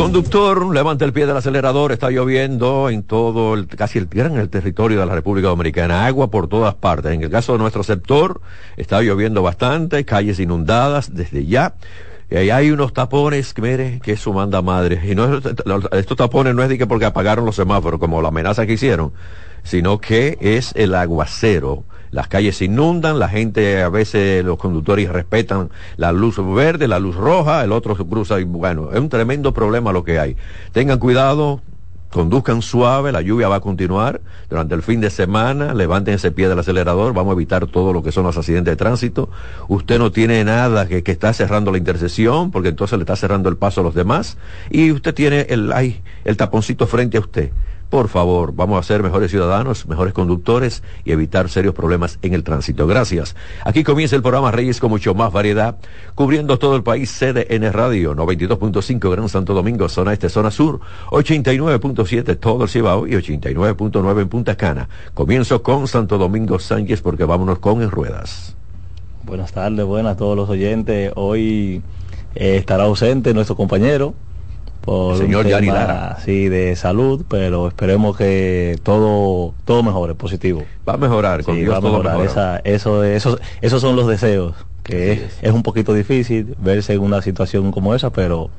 Conductor, levanta el pie del acelerador, está lloviendo en todo, el, casi el, en el territorio de la República Dominicana, agua por todas partes. En el caso de nuestro sector, está lloviendo bastante, calles inundadas desde ya. Y ahí hay unos tapones, mire, que eso manda madre. Y no estos tapones no es de que porque apagaron los semáforos, como la amenaza que hicieron, sino que es el aguacero las calles se inundan, la gente a veces los conductores respetan la luz verde, la luz roja, el otro se cruza y bueno, es un tremendo problema lo que hay. Tengan cuidado, conduzcan suave, la lluvia va a continuar durante el fin de semana, levanten ese pie del acelerador, vamos a evitar todo lo que son los accidentes de tránsito. Usted no tiene nada que, está cerrando la intersección, porque entonces le está cerrando el paso a los demás, y usted tiene el, ay, el taponcito frente a usted. Por favor, vamos a ser mejores ciudadanos, mejores conductores y evitar serios problemas en el tránsito. Gracias. Aquí comienza el programa Reyes con mucho más variedad, cubriendo todo el país, CDN Radio, 92.5 Gran Santo Domingo, zona este, zona sur, 89.7 todo el Cibao y 89.9 en Punta Cana. Comienzo con Santo Domingo Sánchez porque vámonos con En Ruedas. Buenas tardes, buenas a todos los oyentes. Hoy eh, estará ausente nuestro compañero, por señor un tema, sí, de salud, pero esperemos que todo todo mejore, positivo. Va a mejorar, con sí, Dios va a todo mejorar. mejora. Esa, eso, eso, esos son los deseos, que es, es un poquito difícil verse en una situación como esa, pero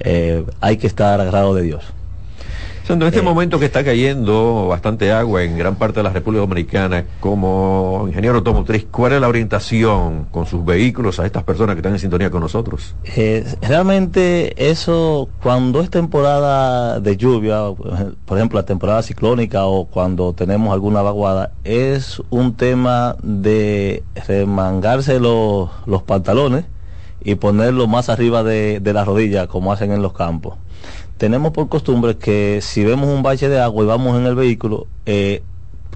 eh, hay que estar agarrado de Dios. En este Eh. momento que está cayendo bastante agua en gran parte de la República Dominicana, como ingeniero automotriz, ¿cuál es la orientación con sus vehículos a estas personas que están en sintonía con nosotros? Eh, realmente eso, cuando es temporada de lluvia, por ejemplo la temporada ciclónica o cuando tenemos alguna vaguada, es un tema de remangarse los, los pantalones y ponerlo más arriba de, de la rodilla, como hacen en los campos. Tenemos por costumbre que si vemos un bache de agua y vamos en el vehículo, eh,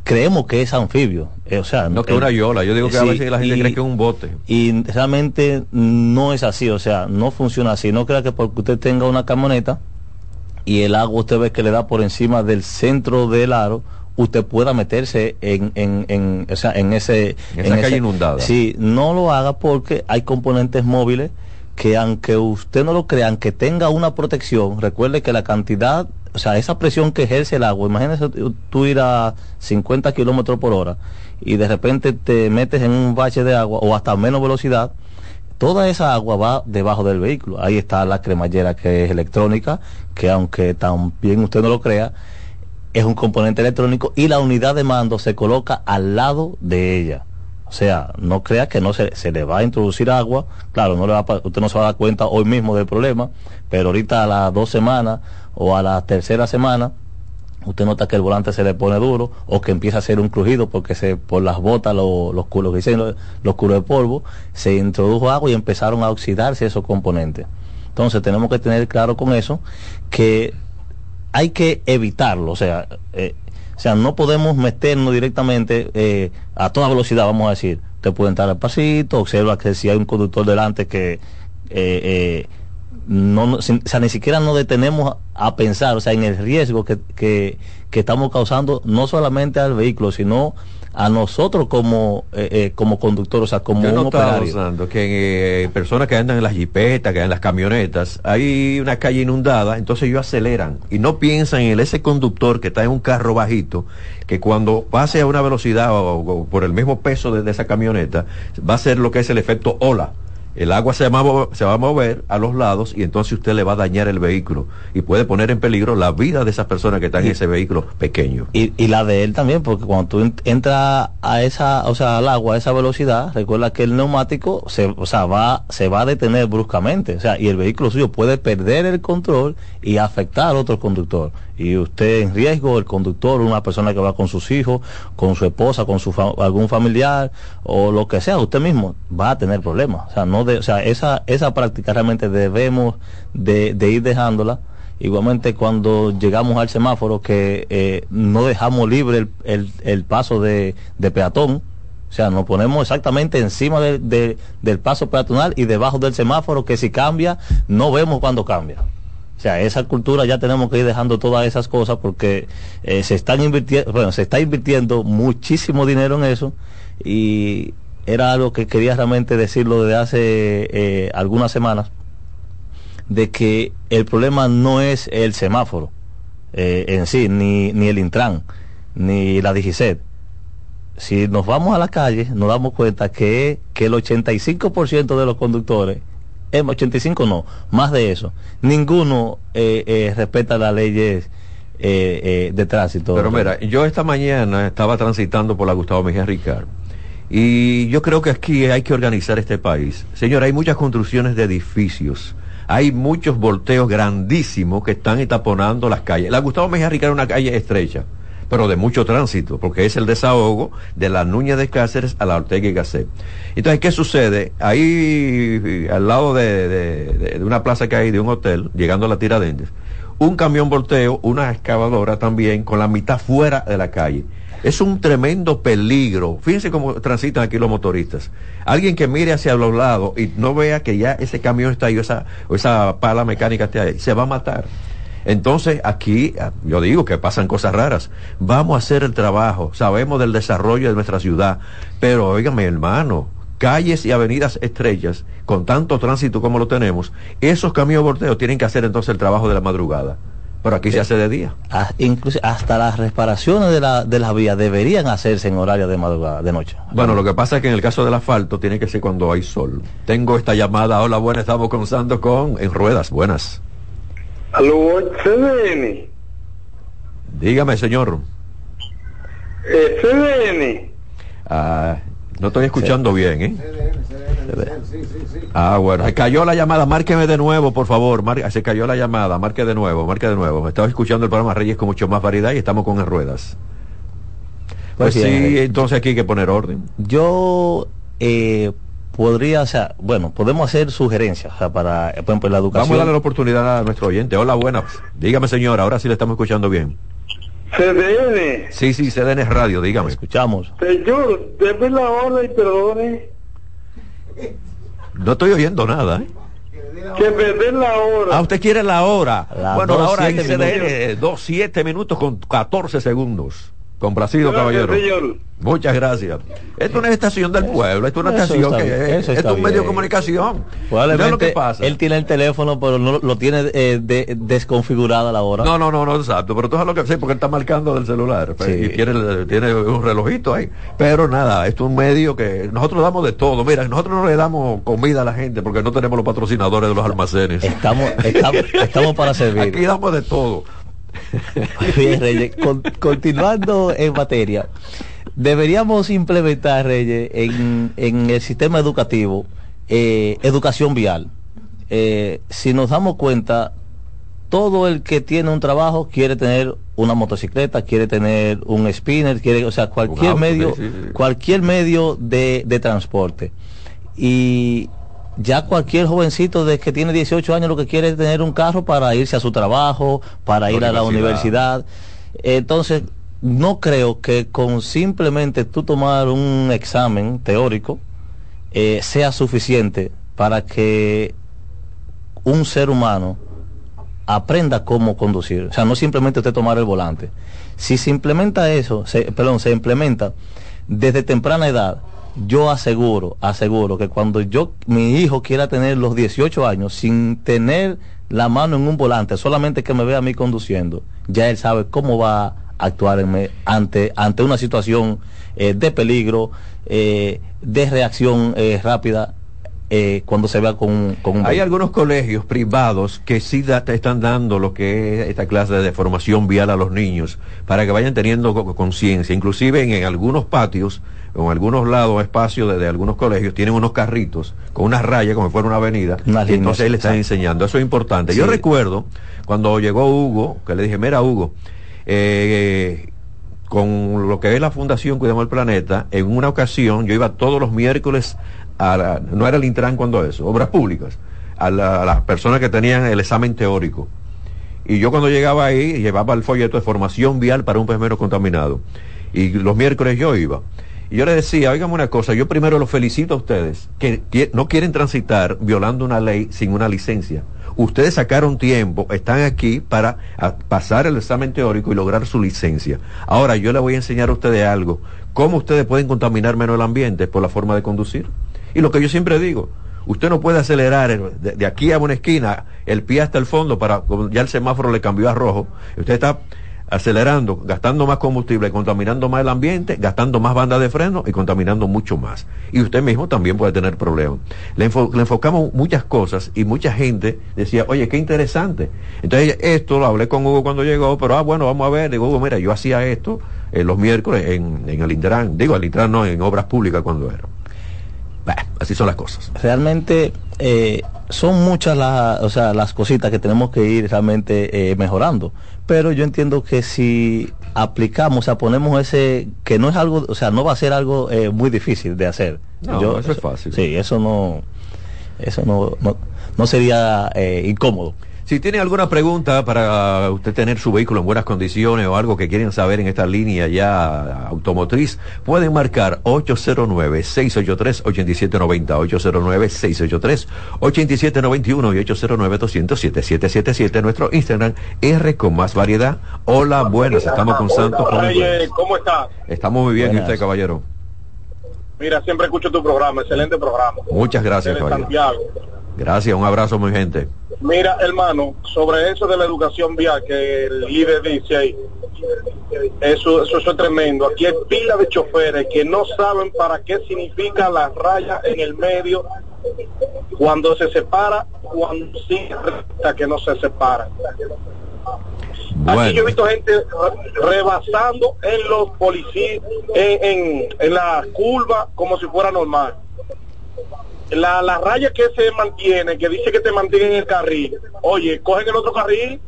creemos que es anfibio. Eh, o sea, No que una yola, yo digo que a Sí, veces la gente y- cree que es un bote. y realmente no es así, o sea, no funciona así. No crea que porque usted tenga una camioneta y el agua usted ve que le da por encima del centro del aro, usted pueda meterse en, en, en, o sea, en ese... En esa calle inundada. Sí, no lo haga porque hay componentes móviles que aunque usted no lo crea, aunque tenga una protección, recuerde que la cantidad, o sea, esa presión que ejerce el agua, imagínese tú- ir a 50 kilómetros por hora y de repente te metes en un bache de agua o hasta menos velocidad, toda esa agua va debajo del vehículo. Ahí está la cremallera que es electrónica, que aunque también usted no lo crea, es un componente electrónico y la unidad de mando se coloca al lado de ella. O sea, no crea que no se, se le va a introducir agua. Claro, no le va a usted no se va a dar cuenta hoy mismo del problema, pero ahorita a las dos semanas o a la tercera semana, usted nota que el volante se le pone duro o que empieza a hacer un crujido porque se por las botas, lo- los culos que dicen los, los de polvo, se introdujo agua y empezaron a oxidarse esos componentes. Entonces tenemos que tener claro con eso que hay que evitarlo, o sea, eh, o sea, no podemos meternos directamente eh, a toda velocidad, vamos a decir. Usted puede entrar al pasito, observa que si hay un conductor delante que eh, eh, no, o sea, ni siquiera nos detenemos a, pensar, o sea, en el riesgo que, que estamos causando no solamente al vehículo, sino a nosotros como eh, eh, como conductor, o sea, como Yo un operario. Que eh, personas que andan en las jipetas, que andan en las camionetas, hay una calle inundada, entonces ellos aceleran y no piensan en el, ese conductor que está en un carro bajito, que cuando pase a una velocidad o, o por el mismo peso de, de esa camioneta, va a ser lo que es el efecto ola. El agua se va, a mover, se va a mover a los lados y entonces usted le va a dañar el vehículo y puede poner en peligro la vida de esas personas que están en ese vehículo pequeño. Y, y la de él también, porque cuando tú en- entras a esa, o sea, al agua a esa velocidad, recuerda que el neumático se, o sea, va, se va a detener bruscamente, o sea, y el vehículo suyo puede perder el control y afectar al otro conductor. Y usted en riesgo, el conductor, una persona que va con sus hijos, con su esposa, con su fa- algún familiar o lo que sea, usted mismo va a tener problemas. O sea, no de, o sea, esa, esa práctica realmente debemos de, de ir dejándola Igualmente cuando llegamos al semáforo que eh, no dejamos libre el, paso de, peatón, o sea, nos ponemos exactamente encima del paso peatonal y debajo del semáforo que si cambia, no vemos cuando cambia. O sea, esa cultura ya tenemos que ir dejando todas esas cosas porque eh, se están invirtiendo, bueno, se está invirtiendo muchísimo dinero en eso y era algo que quería realmente decirlo desde hace eh, algunas semanas de que el problema no es el semáforo eh, en sí, ni, ni el Intran, ni la DGCET. Si nos vamos a la calle, nos damos cuenta que, que el 85% de los conductores, 85 eh, no, más de eso, ninguno eh, respeta las leyes de tránsito. Pero mira, yo esta mañana estaba transitando por la Gustavo Mejía Ricard y yo creo que aquí hay que organizar este país. Señor, hay muchas construcciones de edificios hay muchos volteos grandísimos que están etaponando las calles. La Gustavo Mejía Ricard es una calle estrecha, pero de mucho tránsito, porque es el desahogo de la Nuña de Cáceres a la Ortega y Gasset. Entonces, ¿qué sucede? Ahí, al lado de, una plaza que hay de un hotel, llegando a la Tiradentes, un camión volteo, una excavadora también, con la mitad fuera de la calle. Es un tremendo peligro. Fíjense cómo transitan aquí los motoristas. Alguien que mire hacia los lados y no vea que ya ese camión está ahí o esa, esa pala mecánica está ahí, se va a matar. Entonces, aquí, yo digo que pasan cosas raras. Vamos a hacer el trabajo. Sabemos del desarrollo de nuestra ciudad. Pero, óigame, hermano, calles y avenidas estrellas, con tanto tránsito como lo tenemos, esos camiones volteos tienen que hacer entonces el trabajo de la madrugada. Pero aquí se hace de día. Ah, incluso hasta las reparaciones de la, de las vías deberían hacerse en horario de madrugada, de noche. Bueno, lo que pasa es que en el caso del asfalto tiene que ser cuando hay sol. Tengo esta llamada. Hola, buenas, estamos conversando con En Ruedas. Buenas. Aló, CDN. Dígame, señor. Eh, CDN. Ah, no estoy escuchando bien, ¿eh? Ah, bueno, se cayó la llamada, márqueme de nuevo, por favor. se cayó la llamada, marque de nuevo, marque de nuevo. Estaba escuchando el programa Reyes con mucho más variedad y estamos con en ruedas. Pues, pues sí, entonces aquí hay que poner orden. Yo eh, podría, o sea, bueno, podemos hacer sugerencias para, por ejemplo, la educación. Vamos a darle la oportunidad a nuestro oyente. Hola, buenas. Dígame, señor, ahora sí le estamos escuchando bien. CDN. Sí, sí, CDN es radio, dígame. Escuchamos. Señor, déme la hora y perdone. No estoy oyendo nada, ¿eh? Que me den la hora. Ah, usted quiere la hora. bueno, la hora es CDN, 2, 7 minutos con 14 segundos. Complacido, caballero. Muchas gracias. Esto no es estación del pueblo, esto es una estación que es, un medio de comunicación. lo que pasa. Él tiene el teléfono, pero no lo tiene eh, de, desconfigurada la hora. No, no, no, no, exacto. Pero tú sabes lo que sé, porque él está marcando del celular. Pues, y tiene, tiene un relojito ahí. Pero nada, esto es un medio que nosotros damos de todo. Mira, nosotros no le damos comida a la gente porque no tenemos los patrocinadores de los almacenes. Estamos, estamos, estamos para servir. Aquí damos de todo. Bien, Reyes, continuando en materia, deberíamos implementar, Reyes, en, el sistema educativo, eh, educación vial. Eh, si nos damos cuenta, todo el que tiene un trabajo quiere tener una motocicleta, quiere tener un spinner, quiere, o sea, cualquier medio, cualquier medio de, de transporte. Y ya cualquier jovencito de que tiene 18 años lo que quiere es tener un carro para irse a su trabajo, para ir a la universidad. Entonces, no creo que con simplemente tú tomar un examen teórico eh, sea suficiente para que un ser humano aprenda cómo conducir. O sea, no simplemente usted tomar el volante. Si se implementa eso, perdón, se implementa desde temprana edad, yo aseguro, aseguro que cuando yo, mi hijo quiera tener los 18 años sin tener la mano en un volante, solamente que me vea a mí conduciendo, ya él sabe cómo va a actuar ante, ante una situación eh, de peligro, eh, de reacción eh, rápida eh, cuando se vea con, un... Hay algunos colegios privados que sí te están dando lo que es esta clase de formación vial a los niños para que vayan teniendo conciencia. Inclusive en, algunos patios o en algunos lados, espacios de, algunos colegios, tienen unos carritos con unas rayas como si fuera una avenida. y entonces él le están enseñando. Eso es importante. Yo recuerdo cuando llegó Hugo, que le dije, mira Hugo, eh, con lo que es la Fundación Cuidamos el Planeta, en una ocasión yo iba todos los miércoles no era el Intran cuando eso, obras públicas, a, las personas que tenían el examen teórico. Y yo cuando llegaba ahí llevaba el folleto de formación vial para un pez contaminado. Y los miércoles yo iba. Y yo le decía, oígame una cosa, yo primero los felicito a ustedes, que no quieren transitar violando una ley sin una licencia. Ustedes sacaron tiempo, están aquí para pasar el examen teórico y lograr su licencia. Ahora yo les voy a enseñar a ustedes algo, cómo ustedes pueden contaminar menos el ambiente por la forma de conducir. Y lo que yo siempre digo, usted no puede acelerar de, aquí a una esquina el pie hasta el fondo para, ya el semáforo le cambió a rojo. Usted está acelerando, gastando más combustible, contaminando más el ambiente, gastando más bandas de freno y contaminando mucho más. Y usted mismo también puede tener problemas. Le, enfocamos muchas cosas y mucha gente decía, oye, qué interesante. Entonces, esto lo hablé con Hugo cuando llegó, pero ah, bueno, vamos a ver. Digo, Hugo, mira, yo hacía esto eh, los miércoles en, en el Intran, digo, el Intran no, en obras públicas cuando era. Así son las cosas. Realmente eh, son muchas las, o sea, las cositas que tenemos que ir realmente eh, mejorando pero yo entiendo que si aplicamos, o sea, ponemos ese, que no es algo, o sea, no va a ser algo eh, muy difícil de hacer. No, eso, es fácil. Sí, eso no, eso no, no, sería eh, incómodo. Si tiene alguna pregunta para usted tener su vehículo en buenas condiciones o algo que quieren saber en esta línea ya automotriz, pueden marcar 809-683-8790, 809-683-8791 y 809-207-777, nuestro Instagram R con más variedad. Hola, buenas, estamos con Santos. ¿Cómo está? Estamos muy bien, ¿y usted, caballero? Mira, siempre escucho tu programa, excelente programa. Muchas gracias, caballero. Gracias, un abrazo, muy gente. Mira, hermano, sobre eso de la educación vial que el líder dice ahí, eso, eso, es tremendo. Aquí hay pila de choferes que no saben para qué significa la raya en el medio cuando se separa, cuando sí que no se separa. Aquí yo he visto gente rebasando en los policías, en, en, en la curva como si fuera normal la, la raya que se mantiene, que dice que te mantiene en el carril, oye, cogen el otro carril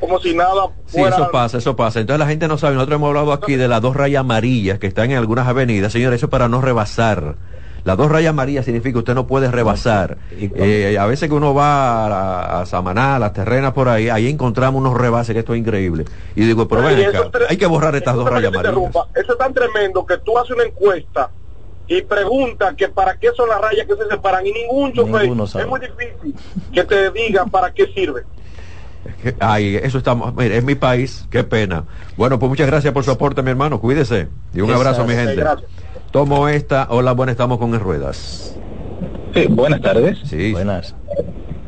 como si nada fuera... Sí, eso pasa, eso pasa. Entonces la gente no sabe, nosotros hemos hablado aquí de las dos rayas amarillas que están en algunas avenidas, señores, eso para no rebasar. Las dos rayas amarillas significa que usted no puede rebasar. Eh, a veces que uno va a, a, Samaná, a las terrenas por ahí, ahí encontramos unos rebases, que esto es increíble. Y digo, pero ven hay que borrar estas dos rayas amarillas. Eso es tan tremendo que tú haces una encuesta y pregunta que para qué son las rayas que se separan y ningún chofer es muy difícil que te digan para qué sirve. Ay, eso estamos, mire, es mi país, qué pena. Bueno, pues muchas gracias por su aporte, mi hermano, cuídese. Y un abrazo, mi gente. Tomo esta, hola, buenas, estamos con en ruedas. Sí, buenas tardes. Sí. Buenas.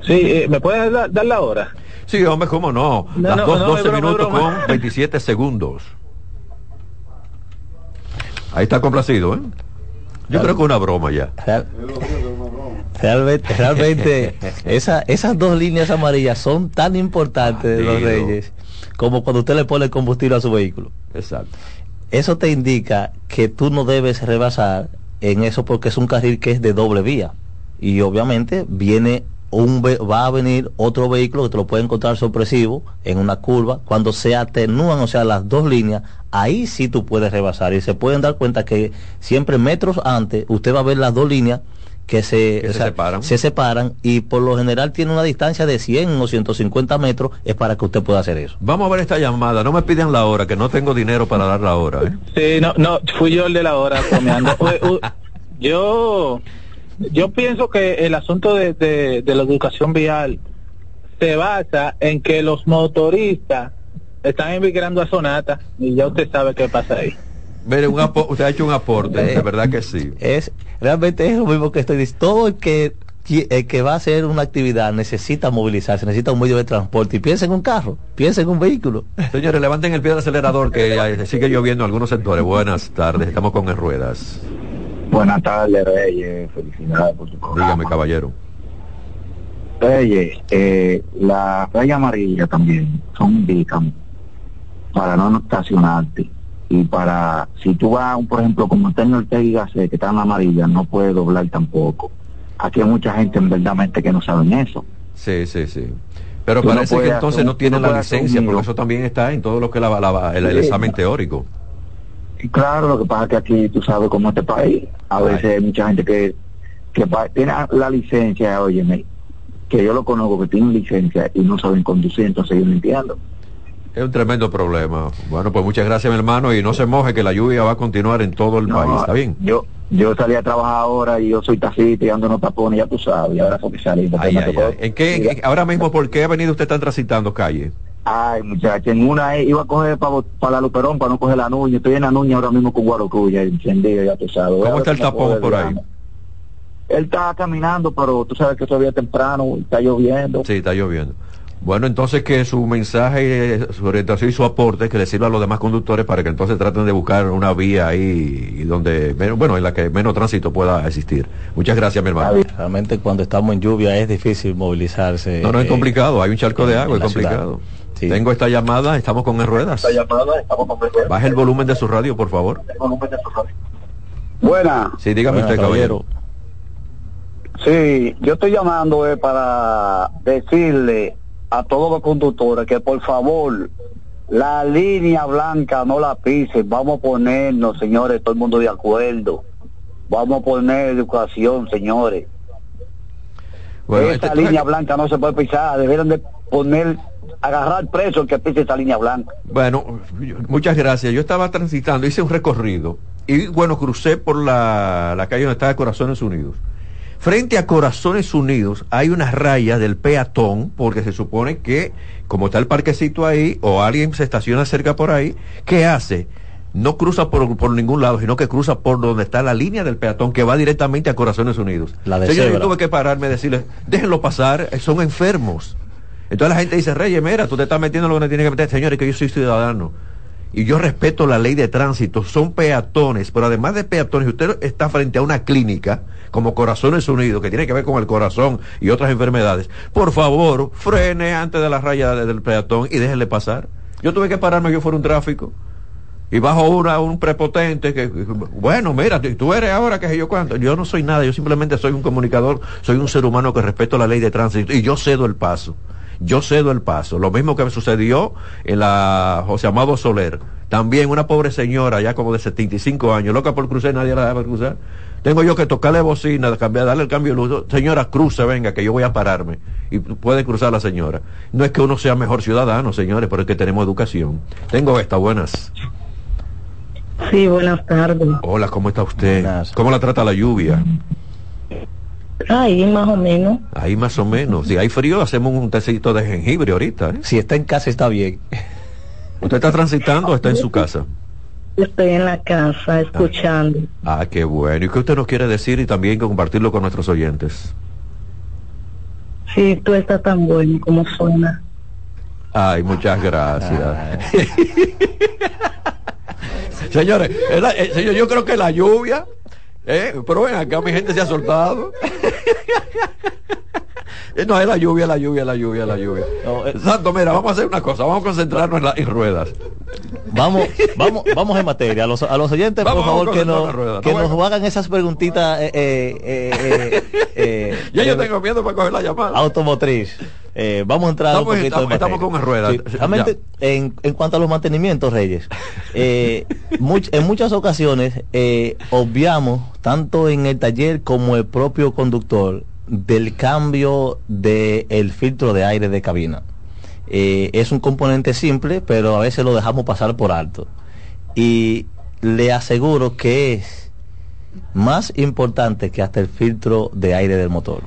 Sí, eh, ¿me puedes dar, la hora? Sí, hombre, cómo no. Las dos, 12 minutos con 27 segundos. Ahí está complacido, ¿eh? Yo creo que una broma ya. realmente, realmente esa, esas dos líneas amarillas son tan importantes de los reyes como cuando usted le pone combustible a su vehículo. Exacto. Eso te indica que tú no debes rebasar en eso porque es un carril que es de doble vía. Y obviamente viene un va a venir otro vehículo que te lo puede encontrar sorpresivo en una curva, cuando se atenúan, o sea, las dos líneas, ahí sí tú puedes rebasar y se pueden dar cuenta que siempre metros antes usted va a ver las dos líneas que se, separan. se separan y por lo general tiene una distancia de 100 o 150 metros, es para que usted pueda hacer eso. Vamos a ver esta llamada, no me piden la hora, que no tengo dinero para dar la hora. ¿eh? Sí, no, no, fui yo el de la hora, yo yo pienso que el asunto de, de, la educación vial se basa en que los motoristas están emigrando a Sonata y ya usted sabe qué pasa ahí. Mire, un usted ha hecho un aporte, de verdad que sí. Es, realmente es lo mismo que estoy diciendo. Todo el que, el que va a hacer una actividad necesita movilizarse, necesita un medio de transporte. Y piensa en un carro, piensa en un vehículo. Señores, levanten el pie del acelerador que sigue lloviendo en algunos sectores. Buenas tardes, estamos con el Ruedas. Buenas tardes, Reyes. Felicidades por tu programa. Dígame, caballero. Reyes, eh, la raya amarilla también son indican para no estacionarte y para, si tú vas, por ejemplo, como está en Ortega que está en amarilla, no puede doblar tampoco. Aquí hay mucha gente en verdad que no saben eso. Sí, sí, sí. Pero parece que entonces no tienen la licencia, porque eso también está en todo lo que es la, el, examen teórico. Claro, lo que pasa es que aquí tú sabes cómo este país, a veces hay mucha gente que, que tiene la licencia, óyeme, que yo lo conozco que tienen licencia y no saben conducir, entonces yo no entiendo. Es un tremendo problema. Bueno, pues muchas gracias, mi hermano, y no se moje que la lluvia va a continuar en todo el No, país, ¿está bien? Yo yo salí a trabajar ahora y yo soy taxista y ando en los tapones, ya tú sabes, y ahora fue que salí. Ay, ay, ay. ¿En qué, en ahora mismo, por qué avenida usted está transitando calle? Ay, muchacha, en una eh, iba a coger para la Luperón para no coger la Nuña. Estoy en la Nuña ahora mismo con Guarocuya, encendido, ya tú sabes. ¿Cómo está el tapón por ahí? Él está caminando, pero tú sabes que todavía temprano, está lloviendo. Sí, está lloviendo. Bueno, entonces que su mensaje, eh, su orientación y su aporte que le sirva a los demás conductores para que entonces traten de buscar una vía ahí y donde, menos- bueno, en la que menos tránsito pueda existir. Muchas gracias, mi hermano. Realmente cuando estamos en lluvia es difícil movilizarse. No, no es eh, complicado, hay un charco de agua, es ciudad. Sí. Tengo esta llamada, estamos con en ruedas. llamada, estamos con Baje el volumen de su radio, por favor. Buena, Sí, dígame Buenas, usted, caballero. sí, yo estoy llamando eh, para decirle a todos los conductores que por favor la línea blanca no la pisen, vamos a ponernos, señores, todo el mundo de acuerdo, vamos a poner educación, señores. Bueno, esta este- línea blanca no se puede pisar, deberían de poner, agarrar preso el que pise esa línea blanca. Bueno, muchas gracias. Yo estaba transitando, hice un recorrido y bueno, crucé por la, la calle donde está Corazones Unidos. Frente a Corazones Unidos hay una raya del peatón, porque se supone que, como está el parquecito ahí, o alguien se estaciona cerca por ahí, ¿qué hace? No cruza por, por ningún lado, sino que cruza por donde está la línea del peatón que va directamente a Corazones Unidos. La de Señor, yo tuve que pararme y decirle, déjenlo pasar, son enfermos. Entonces la gente dice, Reyes, mira, tú te estás metiendo en lo que no tienes que meter. Señores, que yo soy ciudadano. Y yo respeto la ley de tránsito, son peatones, pero además de peatones, usted está frente a una clínica como Corazones Unidos, que tiene que ver con el corazón y otras enfermedades. Por favor, frene antes de la raya de- del peatón y déjenle pasar. Yo tuve que pararme, yo fuera un tráfico. Y bajo una, un prepotente que, bueno, mira, tú- eres ahora que yo cuánto. Yo no soy nada, yo simplemente soy un comunicador, soy un ser humano que respeto la ley de tránsito y yo cedo el paso. Yo cedo el paso. Lo mismo que me sucedió en la José Amado Soler. También una pobre señora, ya como de 75 años, loca por cruzar, nadie la dejaba cruzar. Tengo yo que tocarle bocina, cambiar, darle el cambio de luz. Señora, cruce, venga, que yo voy a pararme. Y puede cruzar la señora. No es que uno sea mejor ciudadano, señores, pero es que tenemos educación. Tengo esta, buenas. Sí, buenas tardes. Hola, ¿cómo está usted? Buenas. ¿Cómo la trata la lluvia? Ahí más o menos. Ahí más o menos. Si hay frío, hacemos un tecito de jengibre ahorita. ¿eh? Si está en casa está bien. ¿Usted está transitando o está en su casa? Estoy en la casa escuchando. Ah, qué bueno. ¿Y qué usted nos quiere decir y también compartirlo con nuestros oyentes? Sí, tú estás tan bueno como suena. Ay, muchas gracias. Señores, es la- eh, señor, yo creo que la lluvia, eh, pero ven acá mi gente se ha soltado. Eh, no, es la lluvia, la lluvia, la lluvia, la lluvia. No, eh. Santo, mira, vamos a hacer una cosa, vamos a concentrarnos en, la- en ruedas. Vamos, vamos, vamos en materia. A los, a los oyentes, Vamos, por favor, que nos, que No, nos hagan esas preguntitas eh, Ya yo tengo miedo para coger la llamada. automotriz. Eh, vamos a entrar Estamos- un poquito en estamos- con ruedas. Sí, realmente, en, en cuanto a los mantenimientos, Reyes, eh, much- en muchas ocasiones eh, obviamos, tanto en el taller como el propio conductor, del cambio del filtro de aire de cabina. Es un componente simple, pero a veces lo dejamos pasar por alto. Y le aseguro que es más importante que hasta el filtro de aire del motor.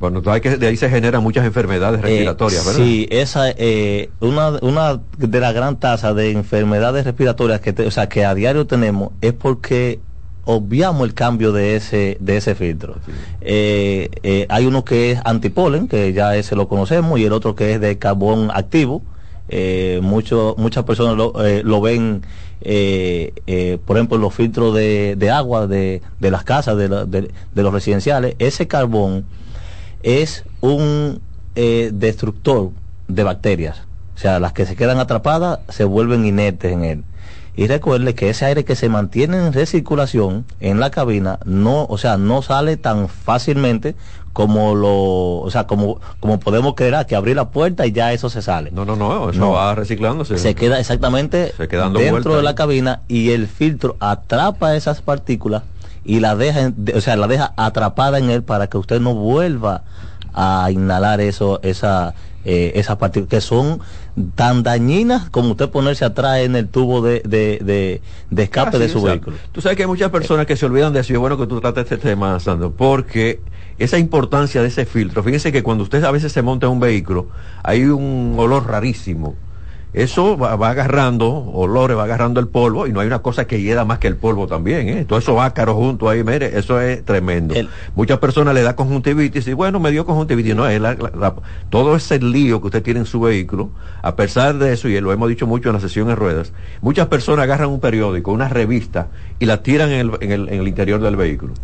Bueno, que, de ahí se generan muchas enfermedades respiratorias, Eh, ¿verdad? Sí, esa eh, una una de las gran tasas de enfermedades respiratorias que te- o sea, que a diario tenemos es porque obviamos el cambio de ese de ese filtro. Eh, eh, hay uno que es antipolen, que ya ese lo conocemos, y el otro que es de carbón activo. Eh, mucho- muchas personas lo, eh, lo ven, eh, eh, por ejemplo, en los filtros de, de agua de, de las casas, de, la- de- de los residenciales. Ese carbón es un eh, destructor de bacterias. O sea, las que se quedan atrapadas se vuelven inertes en él. Y recuerde que ese aire que se mantiene en recirculación en la cabina no, o sea, no sale tan fácilmente como lo, o sea, como, como podemos creer que abrir la puerta y ya eso se sale. No, no, no, eso No. va reciclándose. Se queda exactamente Se dentro de la cabina y el filtro atrapa esas partículas y la deja, o sea, la deja atrapada en él para que usted no vuelva a inhalar eso, esa, eh, esas partículas que son tan dañinas como usted ponerse atrás en el tubo de, de, de, de escape Ah, de sí, su vehículo. Tú sabes que hay muchas personas que se olvidan de eso y es bueno que tú trates este tema, Sandro, porque esa importancia de ese filtro, fíjense que cuando usted a veces se monta en un vehículo, hay un olor rarísimo. Eso va, va agarrando olores, va agarrando el polvo y no hay una cosa que hieda más que el polvo también, ¿eh? Todo eso ácaro junto ahí, mire, eso es tremendo. El- Muchas personas le da conjuntivitis y bueno, me dio conjuntivitis. No, es la- la- la- todo ese lío que usted tiene en su vehículo, a pesar de eso, y lo hemos dicho mucho en la sesión en ruedas, muchas personas agarran un periódico, una revista y la tiran en el, en el- en el interior del vehículo.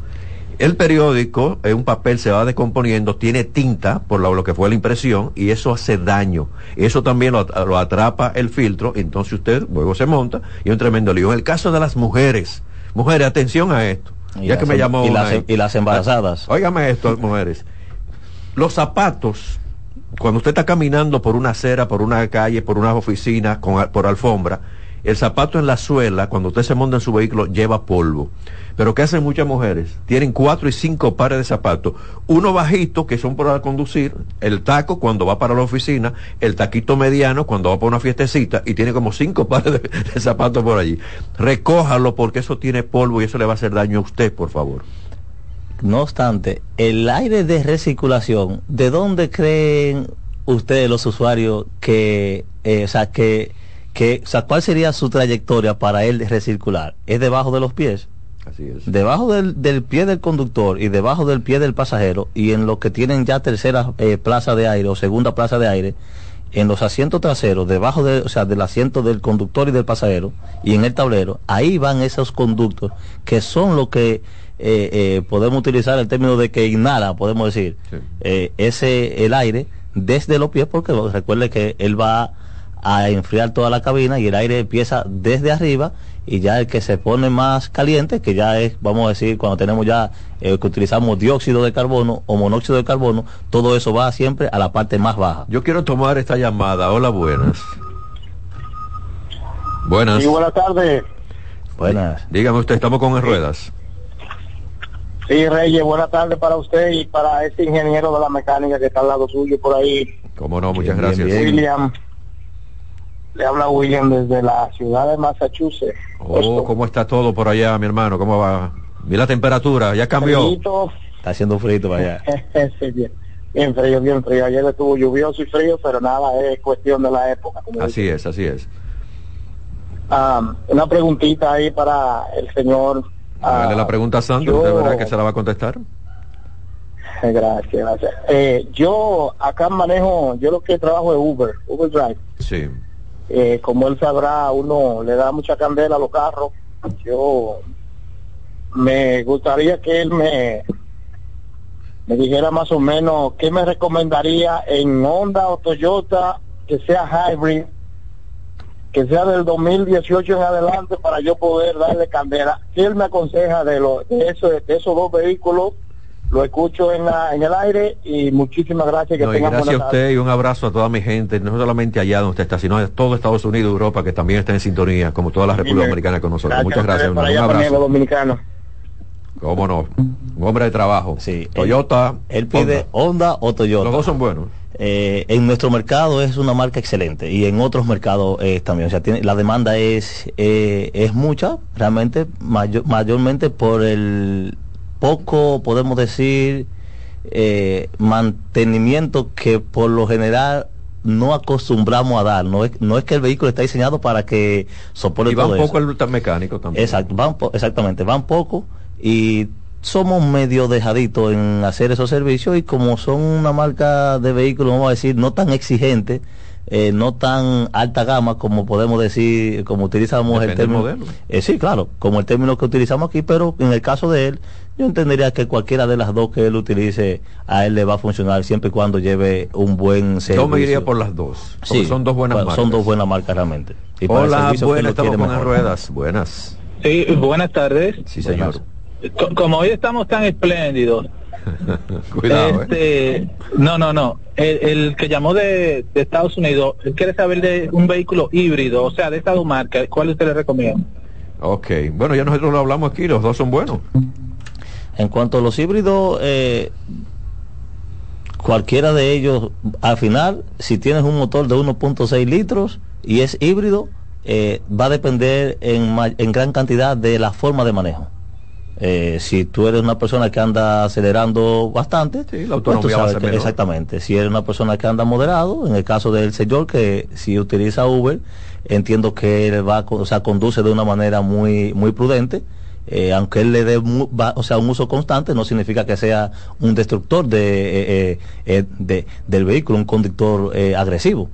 El periódico, es un papel, se va descomponiendo, tiene tinta por lo, que fue la impresión y eso hace daño. Eso también lo, at- lo atrapa el filtro, entonces usted luego se monta y es un tremendo lío. En el caso de las mujeres, mujeres, atención a esto. Y ya que me em- llamó y una las em- y las embarazadas. Óigame esto, mujeres. Los zapatos, cuando usted está caminando por una acera, por una calle, por una oficina, con, por alfombra, el zapato en la suela, cuando usted se monta en su vehículo, lleva polvo. Pero ¿qué hacen muchas mujeres? Tienen cuatro y cinco pares de zapatos. Uno bajito, que son para conducir, el taco cuando va para la oficina, el taquito mediano cuando va para una fiestecita, y tiene como cinco pares de, zapatos por allí. Recójalo porque eso tiene polvo y eso le va a hacer daño a usted, por favor. No obstante, el aire de recirculación, ¿de dónde creen ustedes los usuarios que, eh, o sea, que, que, o sea, cuál sería su trayectoria para él recircular? ¿Es debajo de los pies? Así es. Debajo del, del pie del conductor y debajo del pie del pasajero y en los que tienen ya tercera eh, plaza de aire o segunda plaza de aire, en los asientos traseros, debajo de, o sea, del asiento del conductor y del pasajero y en el tablero, ahí van esos conductos que son lo que eh, eh, podemos utilizar el término de que inhala, podemos decir, Sí. eh, ese el aire desde los pies porque recuerde que él va a enfriar toda la cabina y el aire empieza desde arriba y ya el que se pone más caliente, que ya es, vamos a decir, cuando tenemos ya eh, que utilizamos dióxido de carbono o monóxido de carbono, todo eso va siempre a la parte más baja. Yo quiero tomar esta llamada. Hola, buenas. Buenas. Sí, buenas tardes. Buenas. Dígame usted, estamos con en ruedas. Sí, Reyes, buenas tardes para usted y para este ingeniero de la mecánica que está al lado suyo por ahí, Cómo no, muchas Bien, gracias. bien, bien. William. Le habla William desde la ciudad de Massachusetts. Oh, ¿cómo está todo por allá, mi hermano? ¿Cómo va? Mira la temperatura, ya cambió. Frío. Está haciendo frío para allá. sí, bien, bien frío, bien frío. Ayer estuvo lluvioso y frío, pero nada, es cuestión de la época. como Así es, así es. Ah, una preguntita ahí para el señor. ah, Dale la pregunta a Sandro, yo- ¿usted verá que se la va a contestar? Gracias, gracias. Eh, yo acá manejo, yo lo que trabajo es Uber, Uber Drive. Sí. Eh, como él sabrá, uno le da mucha candela a los carros. Yo me gustaría que él me, me dijera más o menos qué me recomendaría en Honda o Toyota que sea hybrid, que sea del 2018 en adelante para yo poder darle candela. Si él me aconseja de, lo, de, eso, de esos dos vehículos, lo escucho en, la, en el aire y muchísimas gracias. Que No, y gracias a usted y un abrazo a toda mi gente, no solamente allá donde usted está, sino a todo Estados Unidos, Europa, que también está en sintonía, como toda la República Dime. Dominicana con nosotros. tarde. Muchas gracias, hermano. Un allá abrazo. dominicanos. Cómo no. Un hombre de trabajo. Sí, Toyota. Él pide Honda. Honda o Toyota. Los dos son buenos. Eh, en nuestro mercado es una marca excelente y en otros mercados eh, también. O sea, tiene, la demanda es, eh, es mucha, realmente, mayo- mayormente por el poco, podemos decir, eh, mantenimiento que por lo general no acostumbramos a dar. No es, no es que el vehículo está diseñado para que soporte Y va todo un poco eso. el mecánico también. Exacto, van po- exactamente, van poco y somos medio dejaditos en hacer esos servicios y como son una marca de vehículos, vamos a decir, no tan exigente, eh, no tan alta gama como podemos decir, como utilizamos Depende el del término. modelo. Eh, sí, claro, como el término que utilizamos aquí, pero en el caso de él, yo entendería que cualquiera de las dos que él utilice, a él le va a funcionar siempre y cuando lleve un buen servicio. Yo me iría por las dos. Porque Sí, son dos buenas marcas. Son dos buenas marcas realmente. Y para el Hola, servicio que buenas, estamos con las ruedas. Buenas. Sí, buenas tardes. Sí, señor. Co- Como hoy estamos tan espléndidos, Cuidado, ¿eh? este, no, no, no. El, el que llamó de, de Estados Unidos, él quiere saber de un vehículo híbrido, o sea, de esta dos marcas. ¿Cuál usted le recomienda? Ok. Bueno, ya nosotros lo hablamos aquí, los dos son buenos. En cuanto a los híbridos, eh, cualquiera de ellos, al final, si tienes un motor de 1.6 litros y es híbrido, eh, va a depender en, en, gran cantidad de la forma de manejo. Eh, si tú eres una persona que anda acelerando bastante, sí, la pues autonomía que, exactamente. Si eres una persona que anda moderado, en el caso del señor que si utiliza Uber, entiendo que él va, o sea, conduce de una manera muy muy prudente. Eh, aunque él le dé o sea, un uso constante, no significa que sea un destructor de, eh, de del vehículo, un conductor agresivo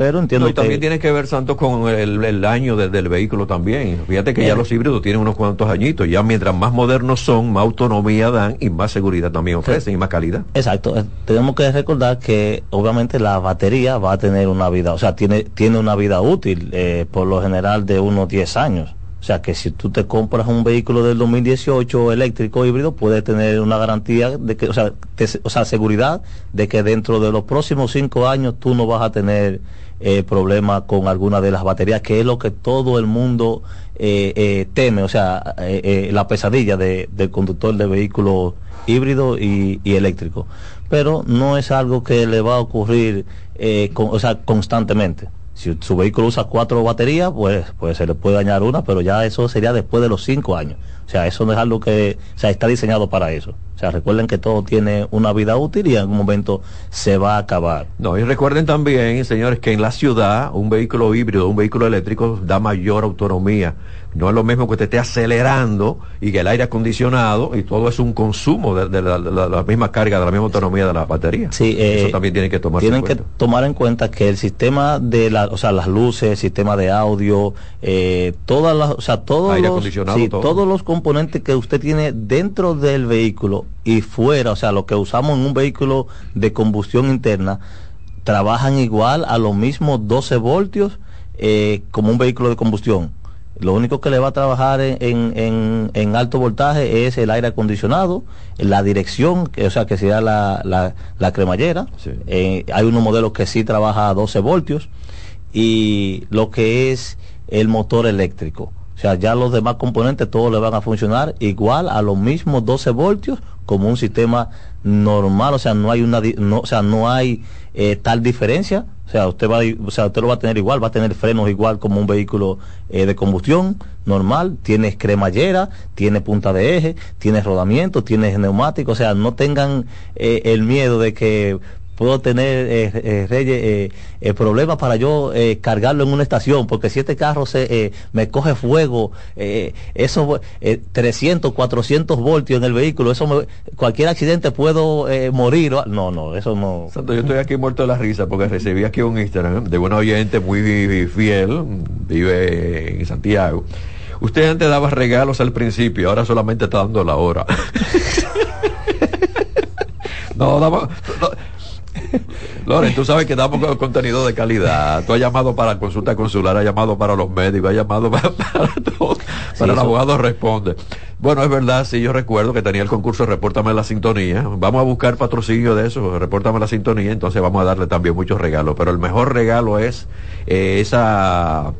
pero entiendo y también tiene que ver Santos con el, año del vehículo también. Fíjate que ya los híbridos tienen unos cuantos añitos. Ya mientras más modernos son más autonomía dan y más seguridad también ofrecen y más calidad. Exacto. Eh, tenemos que recordar que obviamente la batería va a tener una vida o sea tiene tiene una vida útil eh, por lo general de unos 10 años. O sea que si tú te compras un vehículo del 2018 eléctrico híbrido, puedes tener una garantía de que, o sea, o sea, seguridad de que dentro de los próximos cinco años tú no vas a tener eh, problemas con alguna de las baterías, que es lo que todo el mundo eh, eh, teme, o sea, la pesadilla del conductor de vehículos híbrido y, eléctrico. Pero no es algo que le va a ocurrir o sea, constantemente. Si su vehículo usa cuatro baterías, pues, pues se le puede dañar una, pero ya eso sería después de los cinco años. O sea, eso no es algo que, o sea, está diseñado para eso. O sea, recuerden que todo tiene una vida útil y en algún momento se va a acabar. No, y recuerden también, señores, que en la ciudad un vehículo híbrido, un vehículo eléctrico da mayor autonomía. No es lo mismo que te esté acelerando y que el aire acondicionado y todo es un consumo de, la, misma carga, de la misma autonomía de la batería. Sí, eso eh, también tiene que tomar Tienen que tomar en cuenta que el sistema de la, o sea, las luces, el sistema de audio, eh, todas las, o sea, todos los, todos los componentes que usted tiene dentro del vehículo y fuera, o sea, lo que usamos en un vehículo de combustión interna, trabajan igual a los mismos 12 voltios eh, como un vehículo de combustión. Lo único que le va a trabajar en, en, alto voltaje es el aire acondicionado, la dirección, que, o sea, que sea la, la, cremallera. Eh, hay unos modelos que sí trabaja a 12 voltios y lo que es el motor eléctrico. O sea, ya los demás componentes todos le van a funcionar igual a los mismos 12 voltios como un sistema normal, o sea, no hay una no, o sea, no hay eh, tal diferencia, o sea, usted va o sea, usted lo va a tener igual, va a tener frenos igual como un vehículo eh, de combustión normal, tiene cremallera, tiene punta de eje, tiene rodamiento, tiene neumático, o sea, no tengan eh, el miedo de que puedo tener eh, eh, Reyes eh, problemas para yo cargarlo en una estación porque si este carro se me coge fuego eso 300 400 voltios en el vehículo eso cualquier accidente puedo morir no no eso no. Santo, yo estoy aquí muerto de la risa porque recibí aquí un Instagram de un oyente muy fiel vive en Santiago. Usted antes daba regalos al principio ahora solamente está dando la hora. No, daba, Loren, tú sabes que damos contenido de calidad. Tú has llamado para consulta consular, has llamado para los médicos, has llamado para, todo. Para el abogado responde. Bueno, es verdad, sí, yo recuerdo que tenía el concurso Repórtame la Sintonía. Vamos a buscar patrocinio de eso, Repórtame la Sintonía, entonces vamos a darle también muchos regalos. Pero el mejor regalo es eh, esa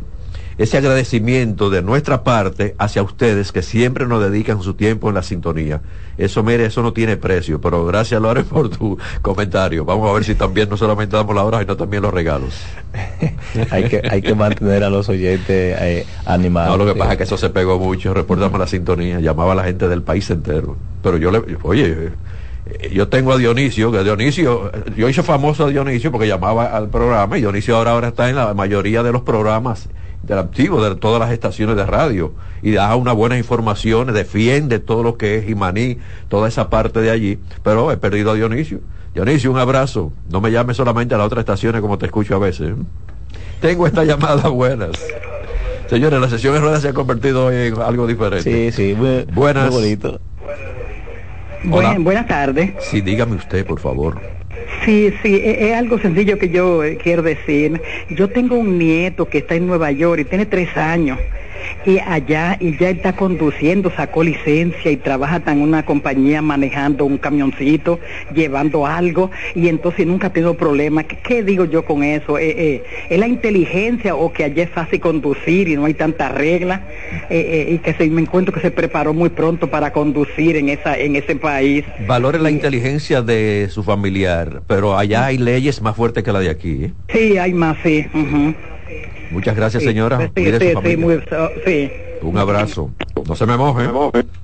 ese agradecimiento de nuestra parte hacia ustedes que siempre nos dedican su tiempo en la sintonía. Eso, mire, eso no tiene precio, pero gracias, Lore, por tu comentario. Vamos a ver si también no solamente damos la hora, sino también los regalos. hay, que, hay que mantener a los oyentes eh, animados. No, lo que pasa es que eso se pegó mucho, reportamos la sintonía, llamaba a la gente del país entero. Pero yo le, oye, eh, yo tengo a Dionisio, que Dionisio, yo hice famoso a Dionisio porque llamaba al programa y Dionisio ahora, ahora está en la mayoría de los programas del activo de todas las estaciones de radio y da una buena información, defiende todo lo que es Imaní, toda esa parte de allí, pero he perdido a Dionisio. Dionisio, un abrazo. No me llames solamente a las otras estaciones como te escucho a veces. ¿eh? Tengo esta llamada buenas. Señores, la sesión de ruedas se ha convertido en algo diferente. Sí, sí, buenas. bonito. buenas tardes. Sí, dígame usted, por favor. Sí, sí, e, es, algo sencillo que yo eh, quiero decir. Yo tengo un nieto que está en Nueva York y tiene tres años. y allá y ya está conduciendo, sacó licencia y trabaja en una compañía manejando un camioncito, llevando algo y entonces nunca ha tenido problemas. ¿Qué, digo yo con eso? Eh, eh, ¿Es la inteligencia o que allá es fácil conducir y no hay tantas reglas? Eh, y que se, me encuentro que se preparó muy pronto para conducir en, esa, en ese país. Valore la inteligencia de su familiar, pero allá hay leyes más fuertes que la de aquí. Sí, hay más, sí. Muchas gracias, señora. Sí, sí, muy, sí. Un abrazo. No se me moje.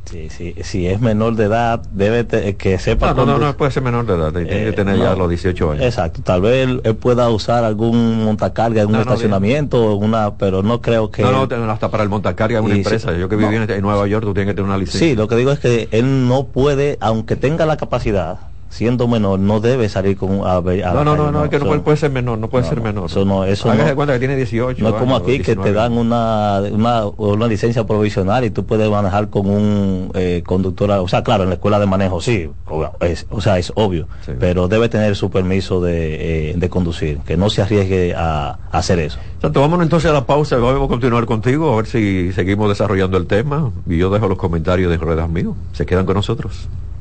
Sí, sí, si es menor de edad, debe que sepa. No, no, no, puede ser menor de edad, tiene que eh, tener ya los 18 años. Exacto, tal vez él, pueda usar algún montacarga en un estacionamiento, una, pero no creo que. No, no, hasta para el montacarga en una empresa. Yo que viví en Nueva York, tú tienes que tener una licencia. Sí, lo que digo es que él no puede, aunque tenga la capacidad, siendo menor no debe salir con a, a no no no no es que no puede, ser menor no puede ser menor. eso no eso no, cuenta que tiene 18 no es como aquí que te dan una, una, una licencia provisional y tú puedes manejar con un eh, conductor o sea claro en la escuela de manejo sí es, o sea es obvio pero debe tener su permiso de, eh, de conducir que no se arriesgue a, a hacer eso. Santo, vámonos entonces a la pausa vamos a continuar contigo a ver si seguimos desarrollando el tema y yo dejo los comentarios de ruedas míos. Se quedan con nosotros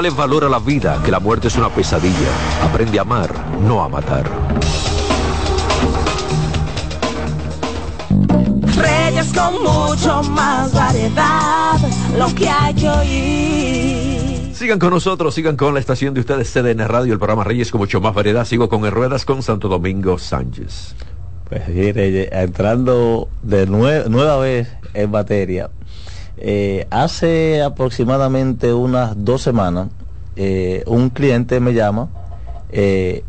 Dale valor a la vida, que la muerte es una pesadilla. Aprende a amar, no a matar. Reyes con mucho más variedad, lo que hay que oír. Sigan con nosotros, sigan con la estación de ustedes CDN Radio, el programa Reyes con mucho más variedad. Sigo con el Ruedas con Santo Domingo Sánchez. Pues entrando de nueva vez en materia, eh, hace aproximadamente unas dos semanas, eh, un cliente me llama eh,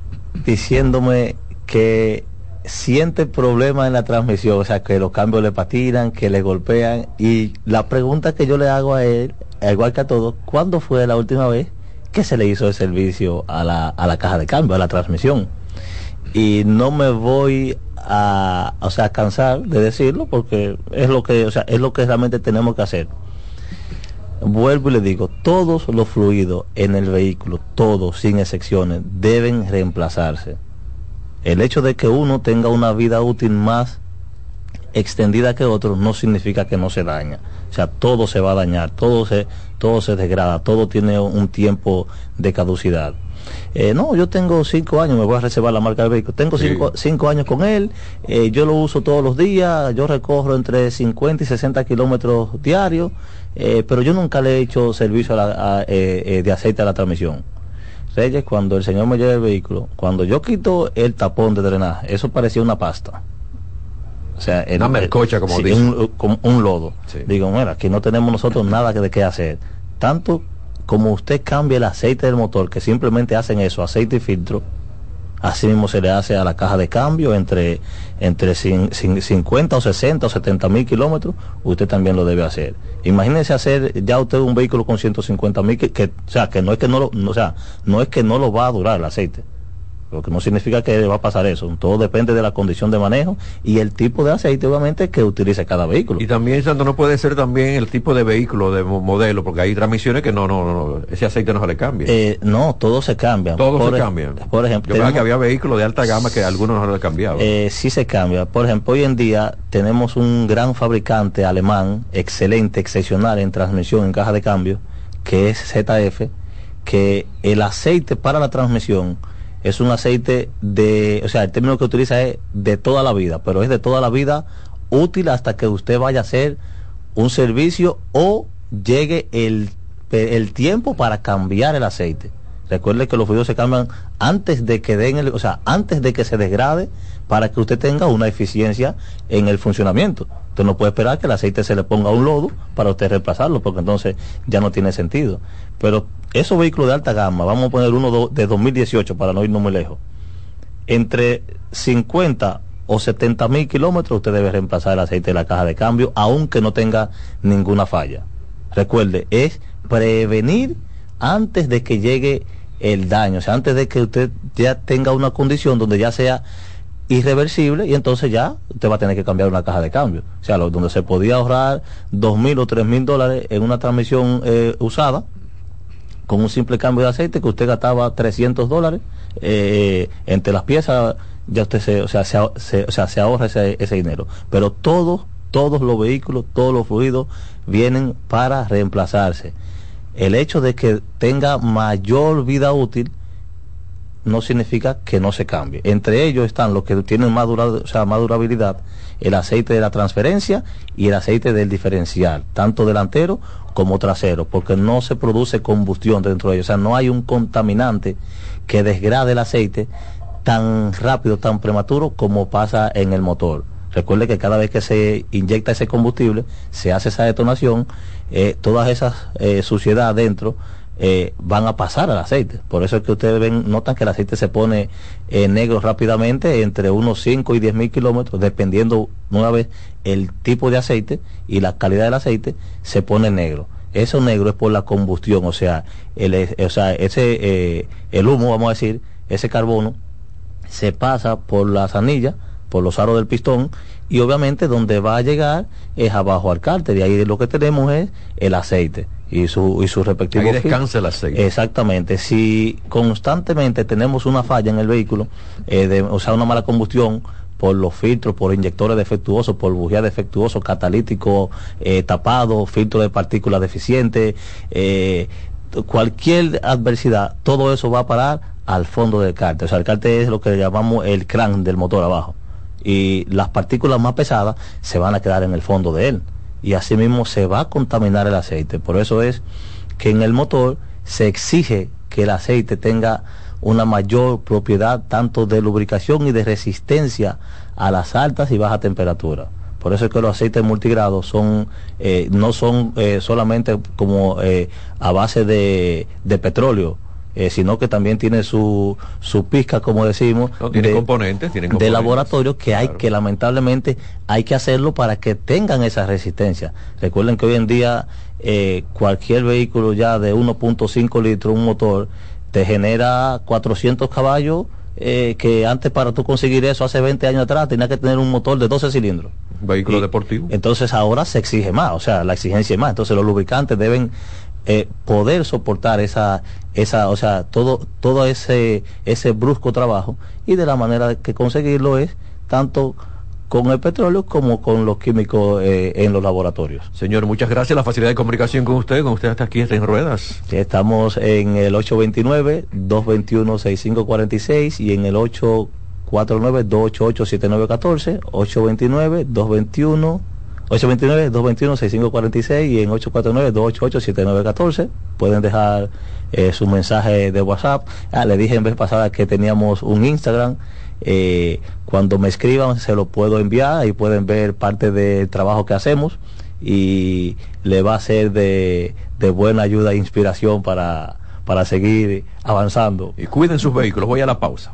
diciéndome que siente problemas en la transmisión, o sea, que los cambios le patinan, que le golpean. Y la pregunta que yo le hago a él, igual que a todos, ¿cuándo fue la última vez que se le hizo el servicio a la, a la caja de cambio, a la transmisión? Y no me voy a, o sea, cansar de decirlo porque es lo que, o sea, es lo que realmente tenemos que hacer. Vuelvo y le digo, todos los fluidos en el vehículo, todos sin excepciones, deben reemplazarse. El hecho de que uno tenga una vida útil más extendida que otro no significa que no se daña. O sea, todo se va a dañar, todo se, todo se degrada, todo tiene un tiempo de caducidad. Eh, no, yo tengo cinco años, me voy a reservar la marca del vehículo. Tengo cinco, cinco años con él, eh, yo lo uso todos los días, yo recorro entre 50 y 60 kilómetros diarios, eh, pero yo nunca le he hecho servicio de aceite a la transmisión. Reyes, cuando el señor me lleva el vehículo, cuando yo quito el tapón de drenaje, eso parecía una pasta. O sea, una mercocha, como dice. Un, un, lodo. Digo, mira, aquí no tenemos nosotros nada que de qué hacer. Tanto como usted cambia el aceite del motor, que simplemente hacen eso, aceite y filtro, así mismo se le hace a la caja de cambio entre, entre 50 o 60 o 70 mil kilómetros, usted también lo debe hacer. Imagínese hacer ya usted un vehículo con 150 mil, que, o sea, que no es que no lo, o sea, no es que no lo va a durar el aceite lo que no significa que va a pasar eso. Todo depende de la condición de manejo y el tipo de aceite, obviamente, que utilice cada vehículo. Y también, Santo, no puede ser también el tipo de vehículo, de modelo, porque hay transmisiones que no, no, no, ese aceite no se le cambia. Eh, no, todo se cambia. Todo se cambia. Por ejemplo, yo que había vehículos de alta gama que algunos no se le cambiaban. Eh, sí se cambia. Por ejemplo, hoy en día tenemos un gran fabricante alemán, excelente, excepcional en transmisión, en caja de cambio, que es ZF, que el aceite para la transmisión es un aceite de, o sea, el término que utiliza es de toda la vida, pero es de toda la vida útil hasta que usted vaya a hacer un servicio o llegue el, el tiempo para cambiar el aceite. Recuerde que los fluidos se cambian antes de que den el, o sea, antes de que se desgrade para que usted tenga una eficiencia en el funcionamiento. Usted no puede esperar que el aceite se le ponga un lodo para usted reemplazarlo, porque entonces ya no tiene sentido. Pero esos vehículos de alta gama, vamos a poner uno de 2018 para no irnos muy lejos, entre 50 o 70 mil kilómetros usted debe reemplazar el aceite de la caja de cambio, aunque no tenga ninguna falla. Recuerde, es prevenir antes de que llegue el daño, o sea, antes de que usted ya tenga una condición donde ya sea irreversible y entonces ya usted va a tener que cambiar una caja de cambio. O sea, donde se podía ahorrar dos mil o tres mil dólares en una transmisión eh, usada con un simple cambio de aceite que usted gastaba 300 dólares eh, entre las piezas ya usted se, o sea, se, o sea, se ahorra ese, ese dinero. Pero todos, todos los vehículos, todos los fluidos vienen para reemplazarse el hecho de que tenga mayor vida útil no significa que no se cambie. Entre ellos están los que tienen más, o sea, más durabilidad, el aceite de la transferencia y el aceite del diferencial, tanto delantero como trasero, porque no se produce combustión dentro de ellos. O sea, no hay un contaminante que desgrade el aceite tan rápido, tan prematuro como pasa en el motor. Recuerde que cada vez que se inyecta ese combustible, se hace esa detonación, eh, todas esas eh, suciedades dentro eh, van a pasar al aceite. Por eso es que ustedes ven, notan que el aceite se pone negro rápidamente entre unos 5 y 10 mil kilómetros, dependiendo una vez el tipo de aceite y la calidad del aceite, se pone negro. Eso negro es por la combustión, o sea, el, o sea ese, el humo, vamos a decir, ese carbono, se pasa por las anillas, por los aros del pistón y obviamente donde va a llegar es abajo al cárter y ahí lo que tenemos es el aceite y su, y su respectivo... Ahí descansa aceite. Exactamente. Si constantemente tenemos una falla en el vehículo, eh, de, o sea, una mala combustión, por los filtros, por inyectores defectuosos, por bujía defectuosos, catalítico eh, tapado, filtro de partículas deficiente, eh, cualquier adversidad, todo eso va a parar al fondo del cárter. O sea, el cárter es lo que llamamos el crán del motor abajo y las partículas más pesadas se van a quedar en el fondo de él y asimismo se va a contaminar el aceite. Por eso es que en el motor se exige que el aceite tenga una mayor propiedad tanto de lubricación y de resistencia a las altas y bajas temperaturas. Por eso es que los aceites multigrados son, eh, no son eh, solamente como eh, a base de, de petróleo, eh, sino que también tiene su, su pizca, como decimos, tiene de, componentes, de laboratorio que hay que lamentablemente hay que hacerlo para que tengan esa resistencia. Recuerden que hoy en día eh, cualquier vehículo ya de 1.5 litros, un motor, te genera 400 caballos, eh, que antes para tú conseguir eso hace 20 años atrás tenías que tener un motor de 12 cilindros. Vehículo deportivo. Entonces ahora se exige más, o sea, la exigencia es más. Entonces los lubricantes deben eh, poder soportar esa, esa, o sea, todo, todo ese, ese brusco trabajo y de la manera que conseguirlo es tanto con el petróleo como con los químicos eh, en los laboratorios. Señor, muchas gracias. La facilidad de comunicación con usted, con usted hasta aquí está en ruedas. estamos en el 829-221-6546 y en el 849-288-7914, 829-221. 829-221-6546 y en 849-288-7914. Pueden dejar eh, su mensaje de WhatsApp. Ah, le dije en vez pasada que teníamos un Instagram eh, cuando me escriban se lo puedo enviar y pueden ver parte del trabajo que hacemos y le va a ser de, buena ayuda e inspiración para, para seguir avanzando. Y cuiden sus vehículos, voy a la pausa.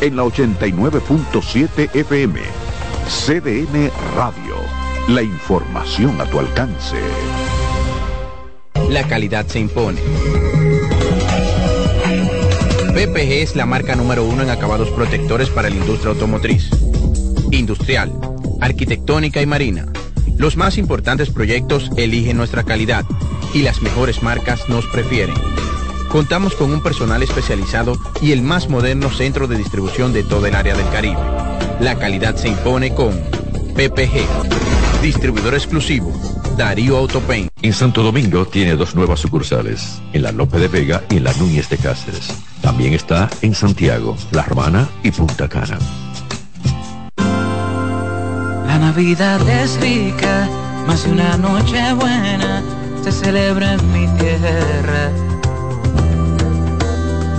en la 89.7 FM. CDN Radio. La información a tu alcance. La calidad se impone PPG es la marca número uno en acabados protectores para la industria automotriz, industrial, arquitectónica y marina. Los más importantes proyectos eligen nuestra calidad y las mejores marcas nos prefieren. Contamos con un personal especializado y el más moderno centro de distribución de todo el área del Caribe. La calidad se impone con PPG, distribuidor exclusivo Darío Autopain. En Santo Domingo tiene dos nuevas sucursales, en la Lope de Vega y en la Núñez de Cáceres. También está en Santiago, La Romana y Punta Cana. La Navidad es rica, más de una noche buena se celebra en mi tierra.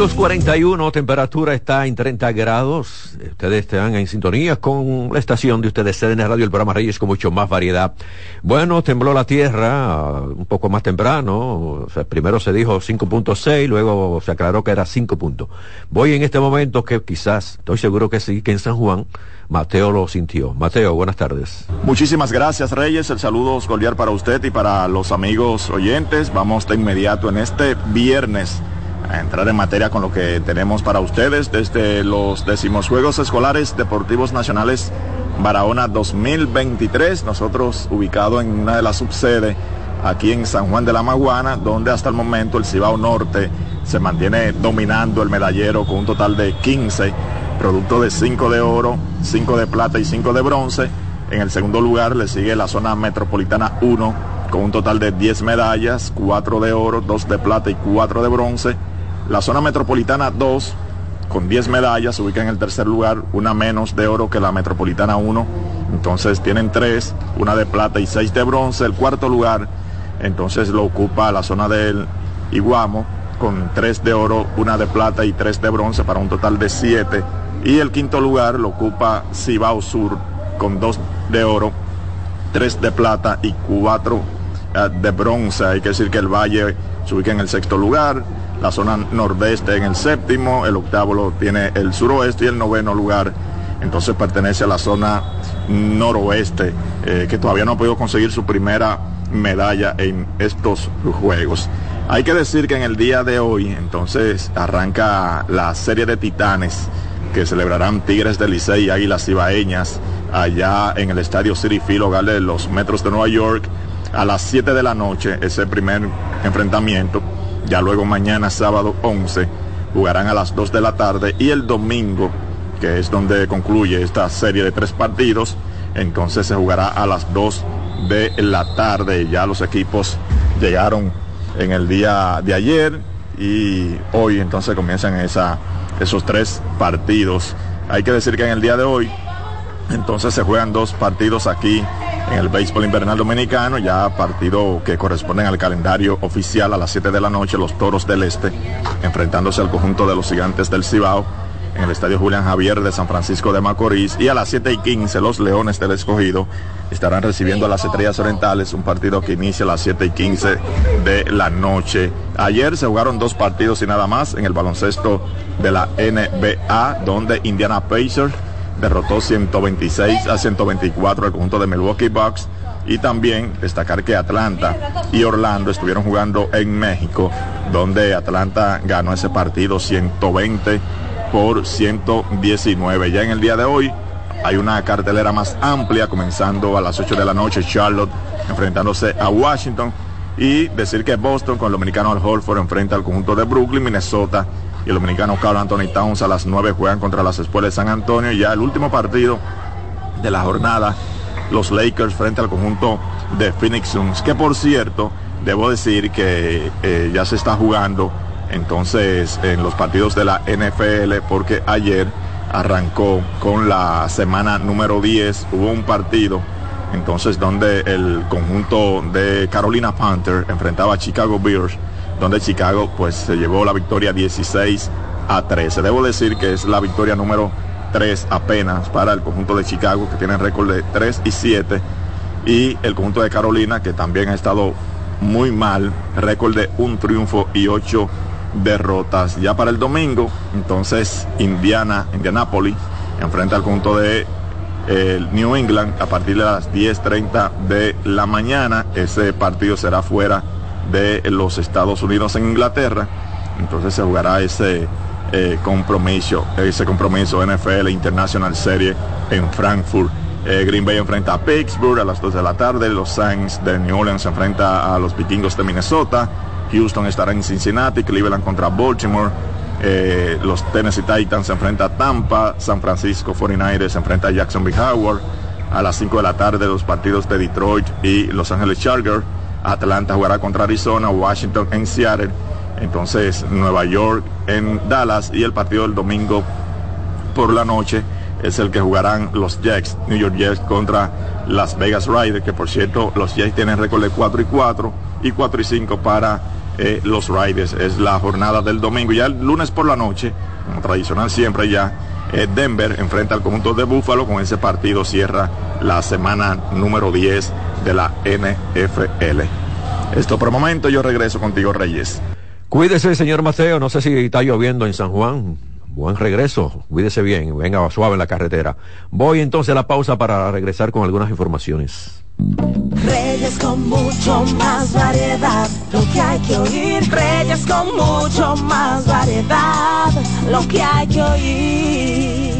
241, temperatura está en 30 grados. Ustedes están en sintonía con la estación de ustedes, CDN Radio, el programa Reyes con mucho más variedad. Bueno, tembló la tierra un poco más temprano. primero se dijo 5.6, luego se aclaró que era 5 puntos. Voy en este momento que quizás, estoy seguro que sí, que en San Juan, Mateo lo sintió. Mateo, buenas tardes. Muchísimas gracias, Reyes. El saludo cordial para usted y para los amigos oyentes. Vamos de inmediato en este viernes a entrar en materia con lo que tenemos para ustedes desde los decimos Juegos Escolares Deportivos Nacionales Barahona 2023, nosotros ubicado en una de las subsedes aquí en San Juan de la Maguana, donde hasta el momento el Cibao Norte se mantiene dominando el medallero con un total de 15, producto de 5 de oro, 5 de plata y 5 de bronce. En el segundo lugar le sigue la zona metropolitana 1 con un total de 10 medallas, 4 de oro, 2 de plata y 4 de bronce. La zona metropolitana 2, con 10 medallas, se ubica en el tercer lugar, una menos de oro que la metropolitana 1. Entonces tienen 3, una de plata y 6 de bronce. El cuarto lugar, entonces lo ocupa la zona del Iguamo, con 3 de oro, una de plata y 3 de bronce, para un total de 7. Y el quinto lugar lo ocupa Cibao Sur, con 2 de oro, 3 de plata y 4 eh, de bronce. Hay que decir que el Valle se ubica en el sexto lugar la zona nordeste en el séptimo, el octavo lo tiene el suroeste y el noveno lugar entonces pertenece a la zona noroeste, eh, que todavía no ha podido conseguir su primera medalla en estos Juegos. Hay que decir que en el día de hoy, entonces, arranca la serie de titanes que celebrarán Tigres del Licey y Águilas Ibaeñas allá en el Estadio City Field, hogar de los Metros de Nueva York, a las 7 de la noche, ese primer enfrentamiento. Ya luego mañana sábado 11 jugarán a las 2 de la tarde y el domingo que es donde concluye esta serie de tres partidos. Entonces se jugará a las 2 de la tarde. Ya los equipos llegaron en el día de ayer y hoy entonces comienzan esos tres partidos. Hay que decir que en el día de hoy entonces se juegan dos partidos aquí en el béisbol invernal dominicano, ya partido que corresponden al calendario oficial a las 7 de la noche, los Toros del Este, enfrentándose al conjunto de los gigantes del Cibao en el Estadio Julián Javier de San Francisco de Macorís. Y a las 7 y 15 los Leones del Escogido estarán recibiendo a las Estrellas Orientales, un partido que inicia a las 7 y 15 de la noche. Ayer se jugaron dos partidos y nada más en el baloncesto de la NBA, donde Indiana Pacers derrotó 126 a 124 al conjunto de Milwaukee Bucks. Y también destacar que Atlanta y Orlando estuvieron jugando en México, donde Atlanta ganó ese partido 120 por 119. Ya en el día de hoy hay una cartelera más amplia, comenzando a las 8 de la noche, Charlotte enfrentándose a Washington. Y decir que Boston con el dominicano Al Holford enfrenta al conjunto de Brooklyn, Minnesota y el dominicano Carl Anthony Towns a las 9 juegan contra las escuelas de San Antonio. Y ya el último partido de la jornada, los Lakers frente al conjunto de Phoenix Suns, que por cierto, debo decir que eh, ya se está jugando entonces en los partidos de la NFL porque ayer arrancó con la semana número 10, hubo un partido entonces donde el conjunto de Carolina Panther enfrentaba a Chicago Bears, donde Chicago pues se llevó la victoria 16 a 13. Debo decir que es la victoria número 3 apenas para el conjunto de Chicago que tiene récord de 3 y 7 y el conjunto de Carolina que también ha estado muy mal, récord de un triunfo y 8 derrotas. Ya para el domingo, entonces Indiana, Indianapolis, enfrenta al conjunto de New England a partir de las 10.30 de la mañana. Ese partido será fuera de los Estados Unidos en Inglaterra. Entonces se jugará ese eh, compromiso, ese compromiso NFL International Serie en Frankfurt. Eh, Green Bay enfrenta a Pittsburgh a las 2 de la tarde. Los Saints de New Orleans enfrenta a los Vikingos de Minnesota. Houston estará en Cincinnati, Cleveland contra Baltimore. Eh, los Tennessee Titans se enfrenta a Tampa, San Francisco 49ers se enfrenta a Jacksonville Howard. A las 5 de la tarde los partidos de Detroit y Los Ángeles Chargers. Atlanta jugará contra Arizona, Washington en Seattle. Entonces Nueva York en Dallas y el partido del domingo por la noche es el que jugarán los Jets, New York Jets contra Las Vegas Raiders, que por cierto los Jets tienen récord de 4 y 4 y 4 y 5 para eh, los Raiders. Es la jornada del domingo. Ya el lunes por la noche, como tradicional siempre ya, eh, Denver enfrenta al conjunto de Buffalo. Con ese partido cierra la semana número 10 de la NFL. Esto por el momento, yo regreso contigo, Reyes. Cuídese, señor Mateo. No sé si está lloviendo en San Juan. Buen regreso, cuídese bien, venga suave en la carretera. Voy entonces a la pausa para regresar con algunas informaciones. Reyes con mucho más variedad, lo que hay que oír. Reyes con mucho más variedad, lo que hay que oír.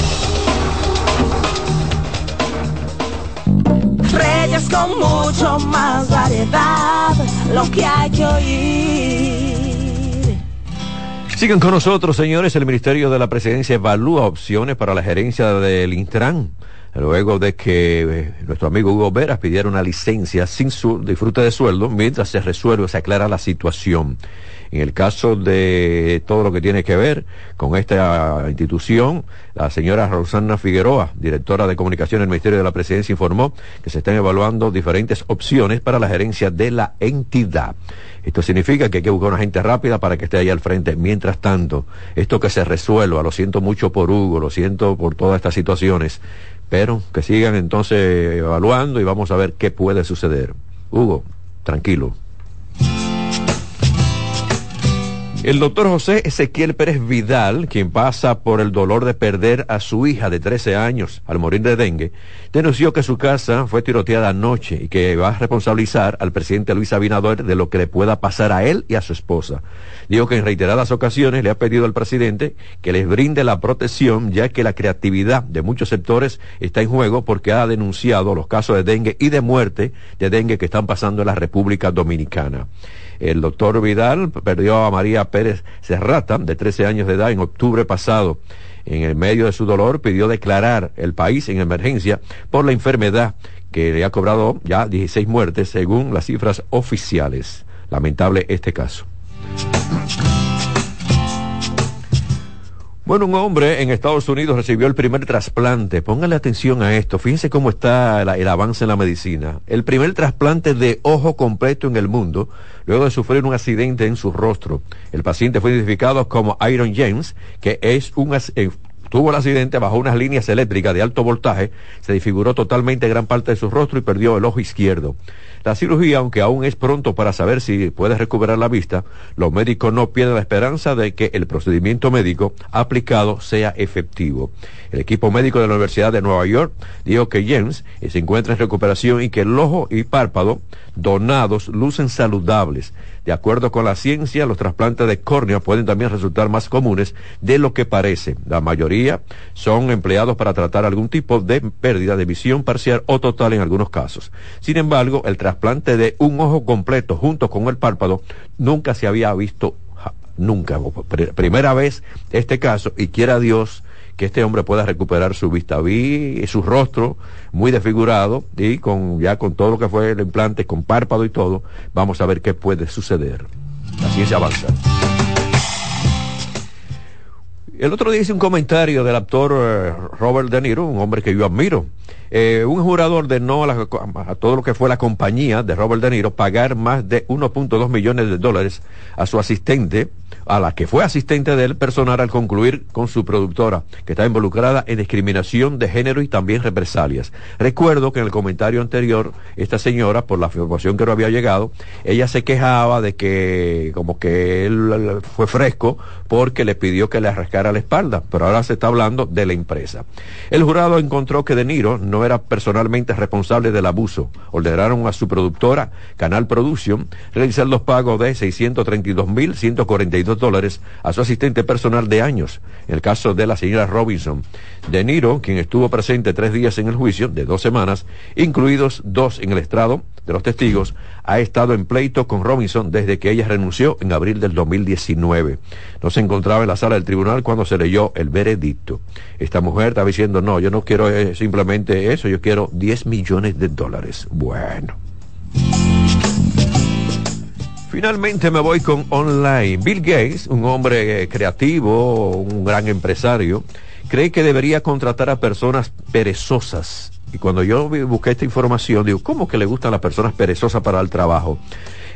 Con mucho más variedad, lo que hay que oír. Sigan con nosotros, señores. El Ministerio de la Presidencia evalúa opciones para la gerencia del Intran. Luego de que eh, nuestro amigo Hugo Veras pidiera una licencia sin su disfrute de sueldo mientras se resuelve se aclara la situación. En el caso de todo lo que tiene que ver con esta institución, la señora Rosana Figueroa, directora de comunicación del Ministerio de la Presidencia, informó que se están evaluando diferentes opciones para la gerencia de la entidad. Esto significa que hay que buscar una gente rápida para que esté ahí al frente. Mientras tanto, esto que se resuelva, lo siento mucho por Hugo, lo siento por todas estas situaciones, pero que sigan entonces evaluando y vamos a ver qué puede suceder. Hugo, tranquilo. El doctor José Ezequiel Pérez Vidal, quien pasa por el dolor de perder a su hija de 13 años al morir de dengue, denunció que su casa fue tiroteada anoche y que va a responsabilizar al presidente Luis Abinader de lo que le pueda pasar a él y a su esposa. Dijo que en reiteradas ocasiones le ha pedido al presidente que les brinde la protección, ya que la creatividad de muchos sectores está en juego porque ha denunciado los casos de dengue y de muerte de dengue que están pasando en la República Dominicana. El doctor Vidal perdió a María Pérez Serrata, de 13 años de edad, en octubre pasado. En el medio de su dolor pidió declarar el país en emergencia por la enfermedad que le ha cobrado ya 16 muertes según las cifras oficiales. Lamentable este caso. Bueno, un hombre en Estados Unidos recibió el primer trasplante. Póngale atención a esto. Fíjense cómo está el, avance en la medicina. El primer trasplante de ojo completo en el mundo, luego de sufrir un accidente en su rostro. El paciente fue identificado como Iron James, que es un, eh, tuvo el accidente bajo unas líneas eléctricas de alto voltaje, se disfiguró totalmente gran parte de su rostro y perdió el ojo izquierdo. La cirugía, aunque aún es pronto para saber si puede recuperar la vista, los médicos no pierden la esperanza de que el procedimiento médico aplicado sea efectivo. El equipo médico de la Universidad de Nueva York dijo que James se encuentra en recuperación y que el ojo y párpado donados lucen saludables. De acuerdo con la ciencia, los trasplantes de córnea pueden también resultar más comunes de lo que parece. La mayoría son empleados para tratar algún tipo de pérdida de visión parcial o total en algunos casos. Sin embargo, el trasplante de un ojo completo junto con el párpado nunca se había visto, nunca. Primera vez este caso y quiera Dios que este hombre pueda recuperar su vista. Vi su rostro muy desfigurado y con ya con todo lo que fue el implante, con párpado y todo, vamos a ver qué puede suceder. La ciencia avanza. El otro día hice un comentario del actor eh, Robert De Niro, un hombre que yo admiro. Eh, un jurado ordenó a, a, todo lo que fue la compañía de Robert De Niro pagar más de 1.2 millones de dólares a su asistente a la que fue asistente del personal al concluir con su productora, que está involucrada en discriminación de género y también represalias. Recuerdo que en el comentario anterior, esta señora, por la información que no había llegado, ella se quejaba de que como que él fue fresco porque le pidió que le arrascara la espalda, pero ahora se está hablando de la empresa. El jurado encontró que De Niro no era personalmente responsable del abuso. Ordenaron a su productora, Canal Production, realizar los pagos de 632.142 dólares a su asistente personal de años. En el caso de la señora Robinson, De Niro, quien estuvo presente tres días en el juicio de dos semanas, incluidos dos en el estrado de los testigos, ha estado en pleito con Robinson desde que ella renunció en abril del 2019. No se encontraba en la sala del tribunal cuando se leyó el veredicto. Esta mujer estaba diciendo, no, yo no quiero eh, simplemente eso, yo quiero 10 millones de dólares. Bueno. Finalmente me voy con online. Bill Gates, un hombre eh, creativo, un gran empresario, cree que debería contratar a personas perezosas. Y cuando yo busqué esta información, digo, ¿cómo que le gustan las personas perezosas para el trabajo?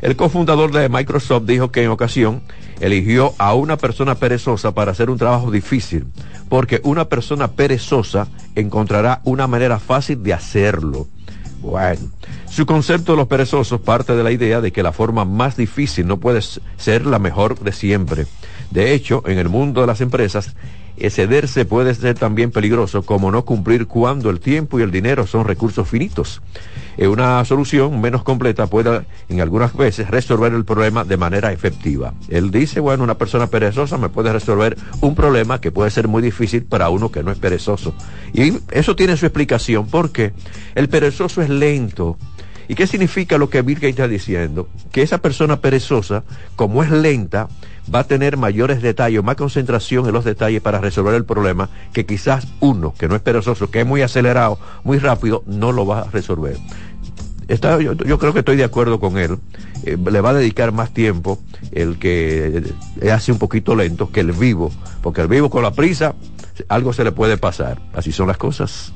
El cofundador de Microsoft dijo que en ocasión eligió a una persona perezosa para hacer un trabajo difícil, porque una persona perezosa encontrará una manera fácil de hacerlo. Bueno, su concepto de los perezosos parte de la idea de que la forma más difícil no puede ser la mejor de siempre. De hecho, en el mundo de las empresas, excederse puede ser también peligroso como no cumplir cuando el tiempo y el dinero son recursos finitos. Eh, una solución menos completa puede en algunas veces resolver el problema de manera efectiva. Él dice, bueno, una persona perezosa me puede resolver un problema que puede ser muy difícil para uno que no es perezoso. Y eso tiene su explicación porque el perezoso es lento. ¿Y qué significa lo que Gates está diciendo? Que esa persona perezosa, como es lenta, va a tener mayores detalles, más concentración en los detalles para resolver el problema que quizás uno que no es perezoso, que es muy acelerado, muy rápido, no lo va a resolver. Está, yo, yo, creo que estoy de acuerdo con él. Eh, le va a dedicar más tiempo el que hace un poquito lento que el vivo, porque el vivo con la prisa algo se le puede pasar. Así son las cosas.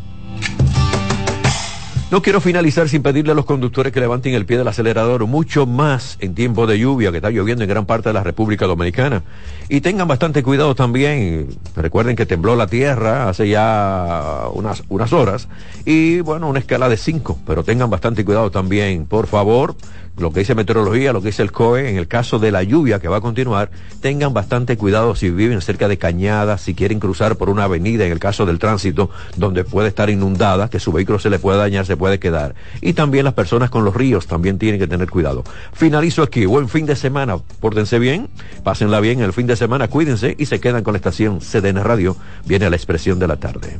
No quiero finalizar sin pedirle a los conductores que levanten el pie del acelerador, mucho más en tiempo de lluvia, que está lloviendo en gran parte de la República Dominicana. Y tengan bastante cuidado también. Recuerden que tembló la tierra hace ya unas, unas horas. Y bueno, una escala de 5, pero tengan bastante cuidado también. Por favor, lo que dice meteorología, lo que dice el COE, en el caso de la lluvia que va a continuar, tengan bastante cuidado si viven cerca de cañadas, si quieren cruzar por una avenida, en el caso del tránsito, donde puede estar inundada, que su vehículo se le puede dañar, se puede quedar. Y también las personas con los ríos también tienen que tener cuidado. Finalizo aquí, buen fin de semana, pórtense bien, pásenla bien el fin de semana, cuídense y se quedan con la estación CDN Radio, viene la expresión de la tarde.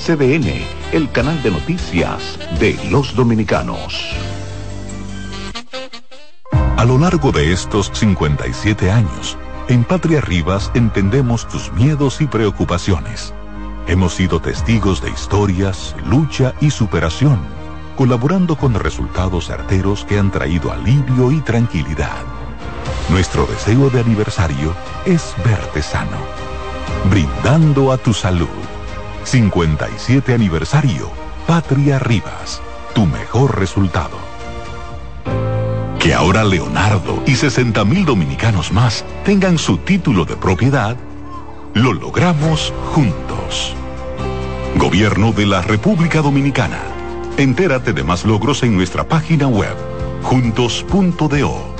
CDN, el canal de noticias de los dominicanos. A lo largo de estos 57 años, en Patria Rivas entendemos tus miedos y preocupaciones. Hemos sido testigos de historias, lucha y superación, colaborando con resultados certeros que han traído alivio y tranquilidad. Nuestro deseo de aniversario es verte sano, brindando a tu salud. 57 aniversario. Patria Rivas. Tu mejor resultado. Que ahora Leonardo y 60 mil dominicanos más tengan su título de propiedad, lo logramos juntos. Gobierno de la República Dominicana. Entérate de más logros en nuestra página web, juntos.do.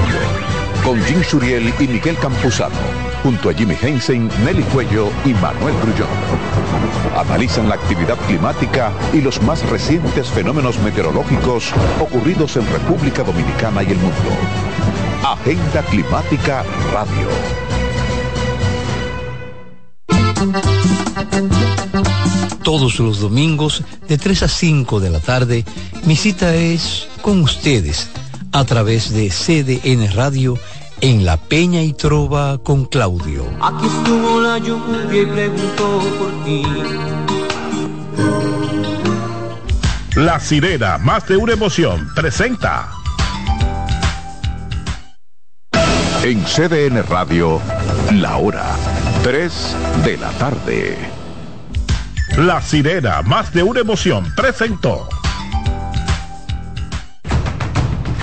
Con Jim Suriel y Miguel Campuzano. Junto a Jimmy Hensen, Nelly Cuello y Manuel Grullón. Analizan la actividad climática y los más recientes fenómenos meteorológicos ocurridos en República Dominicana y el mundo. Agenda Climática Radio. Todos los domingos de 3 a 5 de la tarde, mi cita es con ustedes a través de CDN Radio en La Peña y Trova con Claudio. Aquí estuvo la lluvia y preguntó por ti. La sirena, más de una emoción, presenta. En CDN Radio, la hora 3 de la tarde. La sirena, más de una emoción, presentó.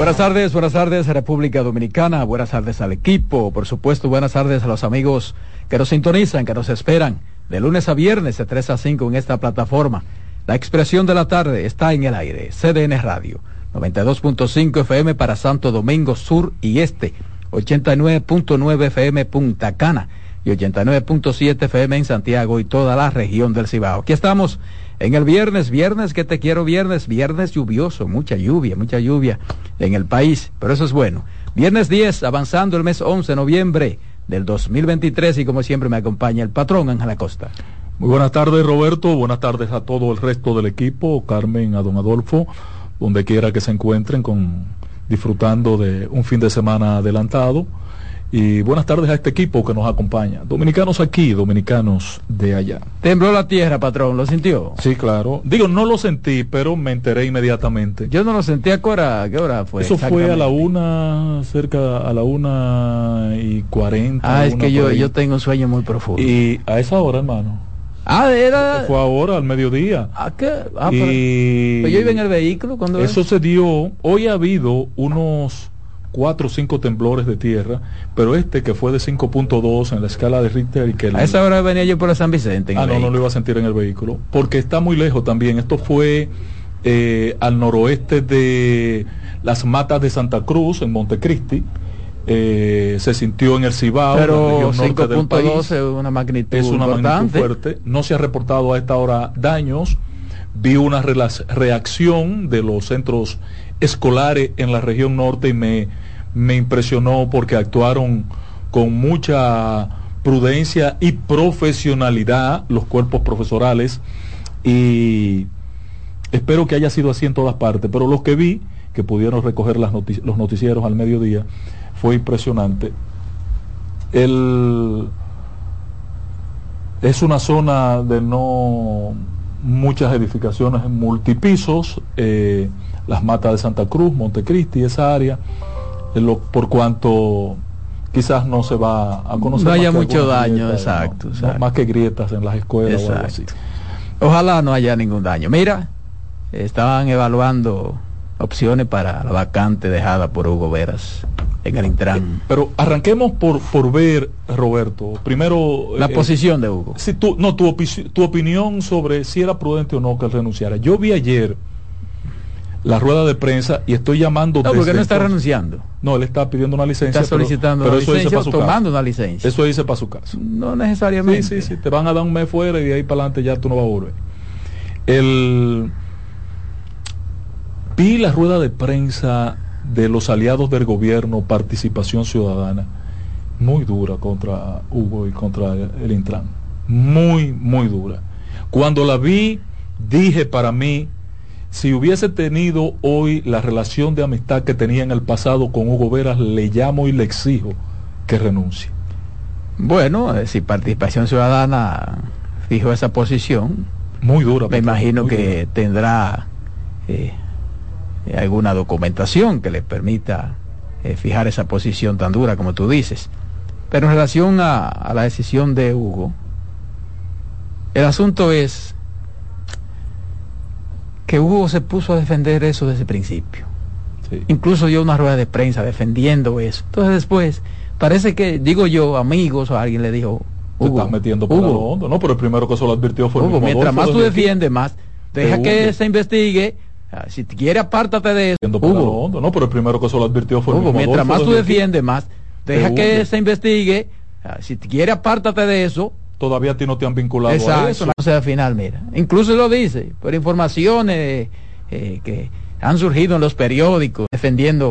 Buenas tardes, buenas tardes República Dominicana, buenas tardes al equipo, por supuesto buenas tardes a los amigos que nos sintonizan, que nos esperan de lunes a viernes de 3 a 5 en esta plataforma. La expresión de la tarde está en el aire, CDN Radio, 92.5 FM para Santo Domingo Sur y Este, 89.9 FM Punta Cana y 89.7 FM en Santiago y toda la región del Cibao. Aquí estamos en el viernes, viernes que te quiero viernes, viernes lluvioso, mucha lluvia, mucha lluvia en el país, pero eso es bueno. Viernes 10, avanzando el mes 11 de noviembre del 2023 y como siempre me acompaña el patrón Ángel Acosta. Muy buenas tardes Roberto, buenas tardes a todo el resto del equipo, Carmen, a don Adolfo, donde quiera que se encuentren con disfrutando de un fin de semana adelantado. Y buenas tardes a este equipo que nos acompaña. Dominicanos aquí, dominicanos de allá. Tembló la tierra, patrón, ¿lo sintió? Sí, claro. Digo, no lo sentí, pero me enteré inmediatamente. Yo no lo sentí, ¿a qué hora, qué hora fue? Eso fue a la una, cerca a la una y cuarenta. Ah, es que yo, yo tengo un sueño muy profundo. Y a esa hora, hermano. Ah, era... Fue ahora, al mediodía. ¿A qué? Ah, y... pero, yo iba en el vehículo cuando... Eso se dio, hoy ha habido unos cuatro o cinco temblores de tierra, pero este que fue de 5.2 en la escala de Richter y que... A esa hora venía yo por la San Vicente. ah, no, no lo iba a sentir en el vehículo, porque está muy lejos también. Esto fue eh, al noroeste de las matas de Santa Cruz, en Montecristi. Eh, se sintió en el Cibao, pero 5.2 es una magnitud es una importante. magnitud fuerte. No se ha reportado a esta hora daños. Vi una reacción de los centros escolares en la región norte y me, me impresionó porque actuaron con mucha prudencia y profesionalidad los cuerpos profesorales y espero que haya sido así en todas partes, pero los que vi, que pudieron recoger las los noticieros al mediodía, fue impresionante. El, es una zona de no muchas edificaciones en multipisos, eh, las matas de Santa Cruz, Montecristi, esa área, lo, por cuanto quizás no se va a conocer. No haya mucho daño, grietas, exacto, no, exacto. No, más que grietas en las escuelas o algo así. Ojalá no haya ningún daño. Mira, estaban evaluando opciones para la vacante dejada por Hugo Veras en el Intran. Pero arranquemos por, por ver, Roberto, primero... La eh, posición de Hugo. Si tu, no, tu, opi tu opinión sobre si era prudente o no que él renunciara. Yo vi ayer la rueda de prensa y estoy llamando... No, porque no está entonces. renunciando. No, él está pidiendo una licencia. Está solicitando pero, una licencia eso dice o tomando una licencia. Eso dice para su caso. No necesariamente. Sí, sí, sí. Te van a dar un mes fuera y de ahí para adelante ya tú no vas a volver. El... Vi la rueda de prensa de los aliados del gobierno, participación ciudadana, muy dura contra Hugo y contra el Intran. Muy, muy dura. Cuando la vi, dije para mí, si hubiese tenido hoy la relación de amistad que tenía en el pasado con Hugo Veras, le llamo y le exijo que renuncie. Bueno, si Participación Ciudadana fijo esa posición, muy dura. Me imagino que tendrá eh, alguna documentación que le permita eh, fijar esa posición tan dura como tú dices. Pero en relación a, a la decisión de Hugo, el asunto es que Hugo se puso a defender eso desde el principio. Incluso dio una rueda de prensa defendiendo eso. Entonces después, parece que, digo yo, amigos o alguien le dijo, Hugo, estás metiendo por Hugo, hondo, ¿no? Pero el primero que se lo advirtió fue Hugo, mientras más tú defiendes, más deja que se investigue. Ah, si quiere, apártate de eso. Hugo, hondo, ¿no? Pero el primero que se lo advirtió fue Hugo, mientras más tú defiendes, más deja que se investigue. Ah, si quiere, apártate de eso. Todavía a ti no te han vinculado Exacto, a eso. O sea, al final, mira. Incluso lo dice, por informaciones eh, que han surgido en los periódicos defendiendo